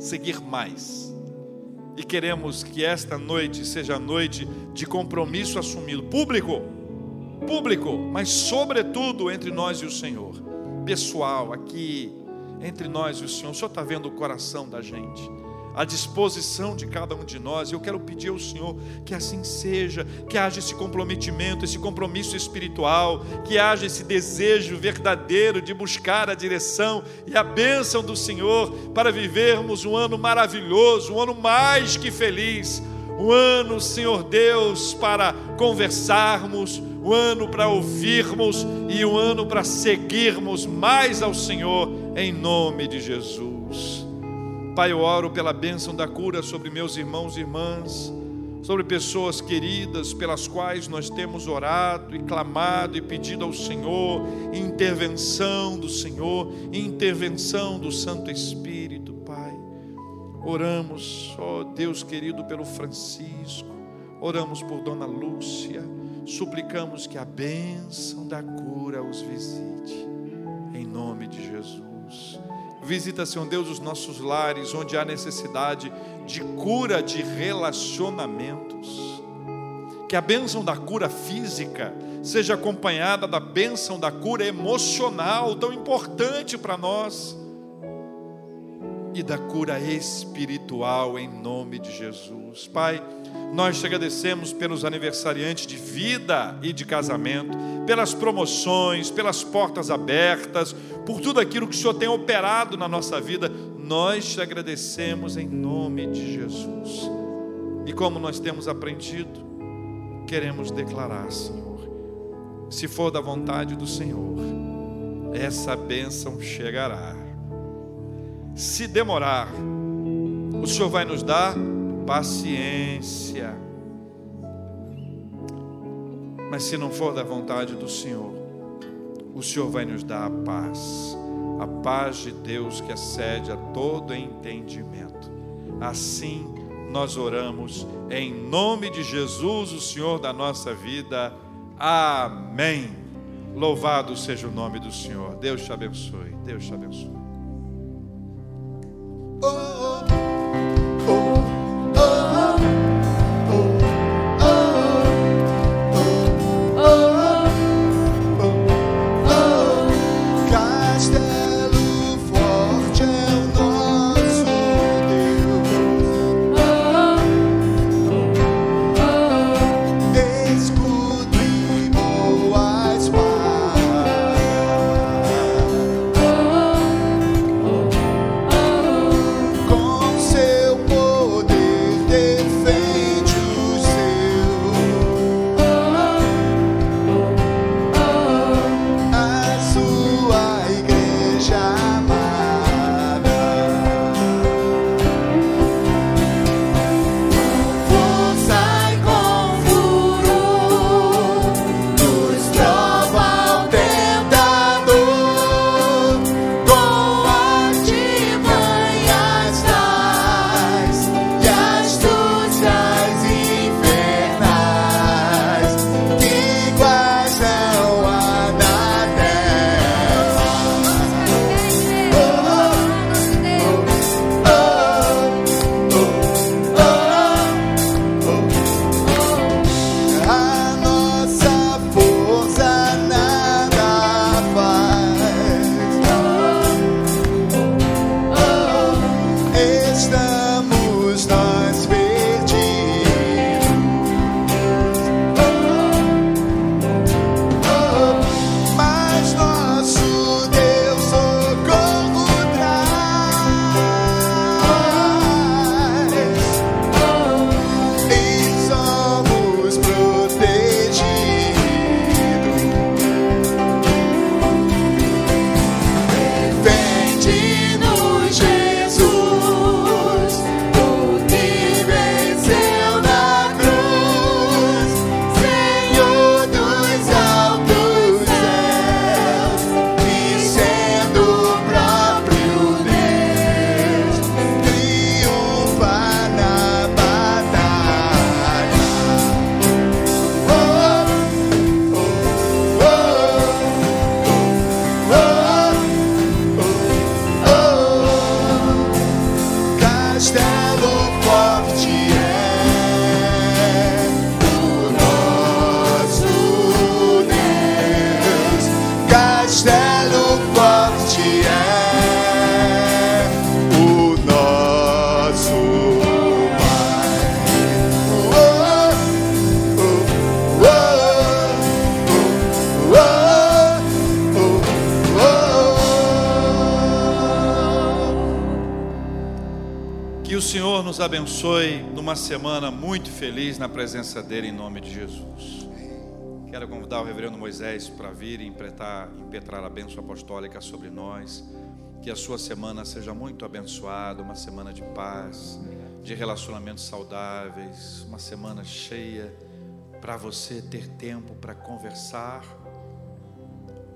seguir mais, e queremos que esta noite seja noite de compromisso assumido, público, público, mas sobretudo entre nós e o Senhor, pessoal, aqui, entre nós e o Senhor. O Senhor está vendo o coração da gente à disposição de cada um de nós. Eu quero pedir ao Senhor que assim seja, que haja esse comprometimento, esse compromisso espiritual, que haja esse desejo verdadeiro de buscar a direção e a bênção do Senhor para vivermos um ano maravilhoso, um ano mais que feliz. Um ano, Senhor Deus, para conversarmos, um ano para ouvirmos e um ano para seguirmos mais ao Senhor, em nome de Jesus. Pai, eu oro pela bênção da cura sobre meus irmãos e irmãs, sobre pessoas queridas pelas quais nós temos orado e clamado e pedido ao Senhor intervenção do Senhor, intervenção do Santo Espírito. Oramos, ó Deus querido, pelo Francisco, oramos por Dona Lúcia, suplicamos que a bênção da cura os visite, em nome de Jesus. Visita, Senhor Deus, os nossos lares, onde há necessidade de cura de relacionamentos. Que a bênção da cura física seja acompanhada da bênção da cura emocional, tão importante para nós, e da cura espiritual, em nome de Jesus. Pai, nós te agradecemos pelos aniversariantes de vida e de casamento, pelas promoções, pelas portas abertas, por tudo aquilo que o Senhor tem operado na nossa vida. Nós te agradecemos em nome de Jesus. E como nós temos aprendido, queremos declarar, Senhor, se for da vontade do Senhor, essa bênção chegará. Se demorar, o Senhor vai nos dar paciência. Mas se não for da vontade do Senhor, o Senhor vai nos dar a paz, a paz de Deus que excede a todo entendimento. Assim nós oramos em nome de Jesus, o Senhor da nossa vida. Amém. Louvado seja o nome do Senhor. Deus te abençoe. Deus te abençoe. Nos semana muito feliz na presença dele, em nome de Jesus. Quero convidar o reverendo Moisés para vir e impetrar, impetrar a bênção apostólica sobre nós. Que a sua semana seja muito abençoada, uma semana de paz, de relacionamentos saudáveis, uma semana cheia para você ter tempo para conversar,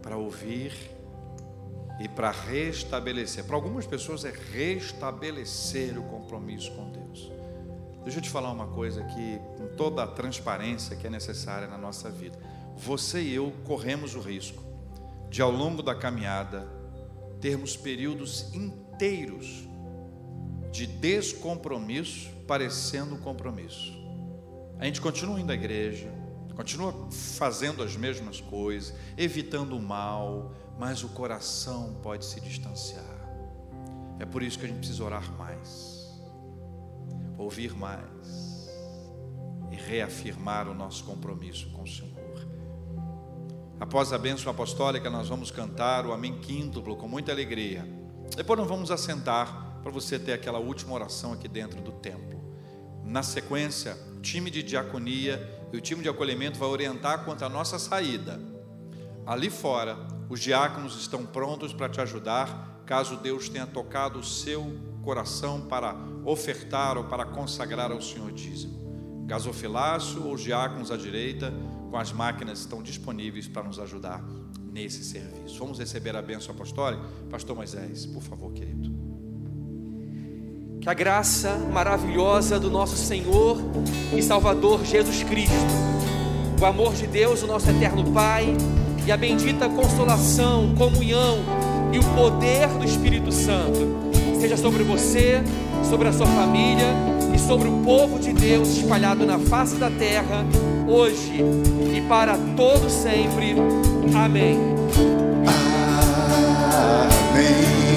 para ouvir e para restabelecer. Para algumas pessoas é restabelecer o compromisso com Deus. Deixa eu te falar uma coisa aqui, com toda a transparência que é necessária na nossa vida. Você e eu corremos o risco de, ao longo da caminhada, termos períodos inteiros de descompromisso parecendo compromisso. A gente continua indo à igreja, continua fazendo as mesmas coisas, evitando o mal, mas o coração pode se distanciar. É por isso que a gente precisa orar mais ouvir mais e reafirmar o nosso compromisso com o Senhor. Após a bênção apostólica, nós vamos cantar o Amém Quíntuplo com muita alegria. Depois nós vamos assentar para você ter aquela última oração aqui dentro do templo. Na sequência, o time de diaconia e o time de acolhimento vai orientar quanto à nossa saída. Ali fora, os diáconos estão prontos para te ajudar, caso Deus tenha tocado o seu coração para ofertar ou para consagrar ao Senhor dízimo. Gasofilaço ou diáconos à direita, com as máquinas estão disponíveis para nos ajudar nesse serviço. Vamos receber a bênção apostólica? Pastor Moisés, por favor, querido. Que a graça maravilhosa do nosso Senhor e Salvador Jesus Cristo, o amor de Deus, o nosso eterno Pai, e a bendita consolação, comunhão e o poder do Espírito Santo seja sobre você, sobre a sua família e sobre o povo de Deus espalhado na face da terra, hoje e para todo sempre. Amém. Amém.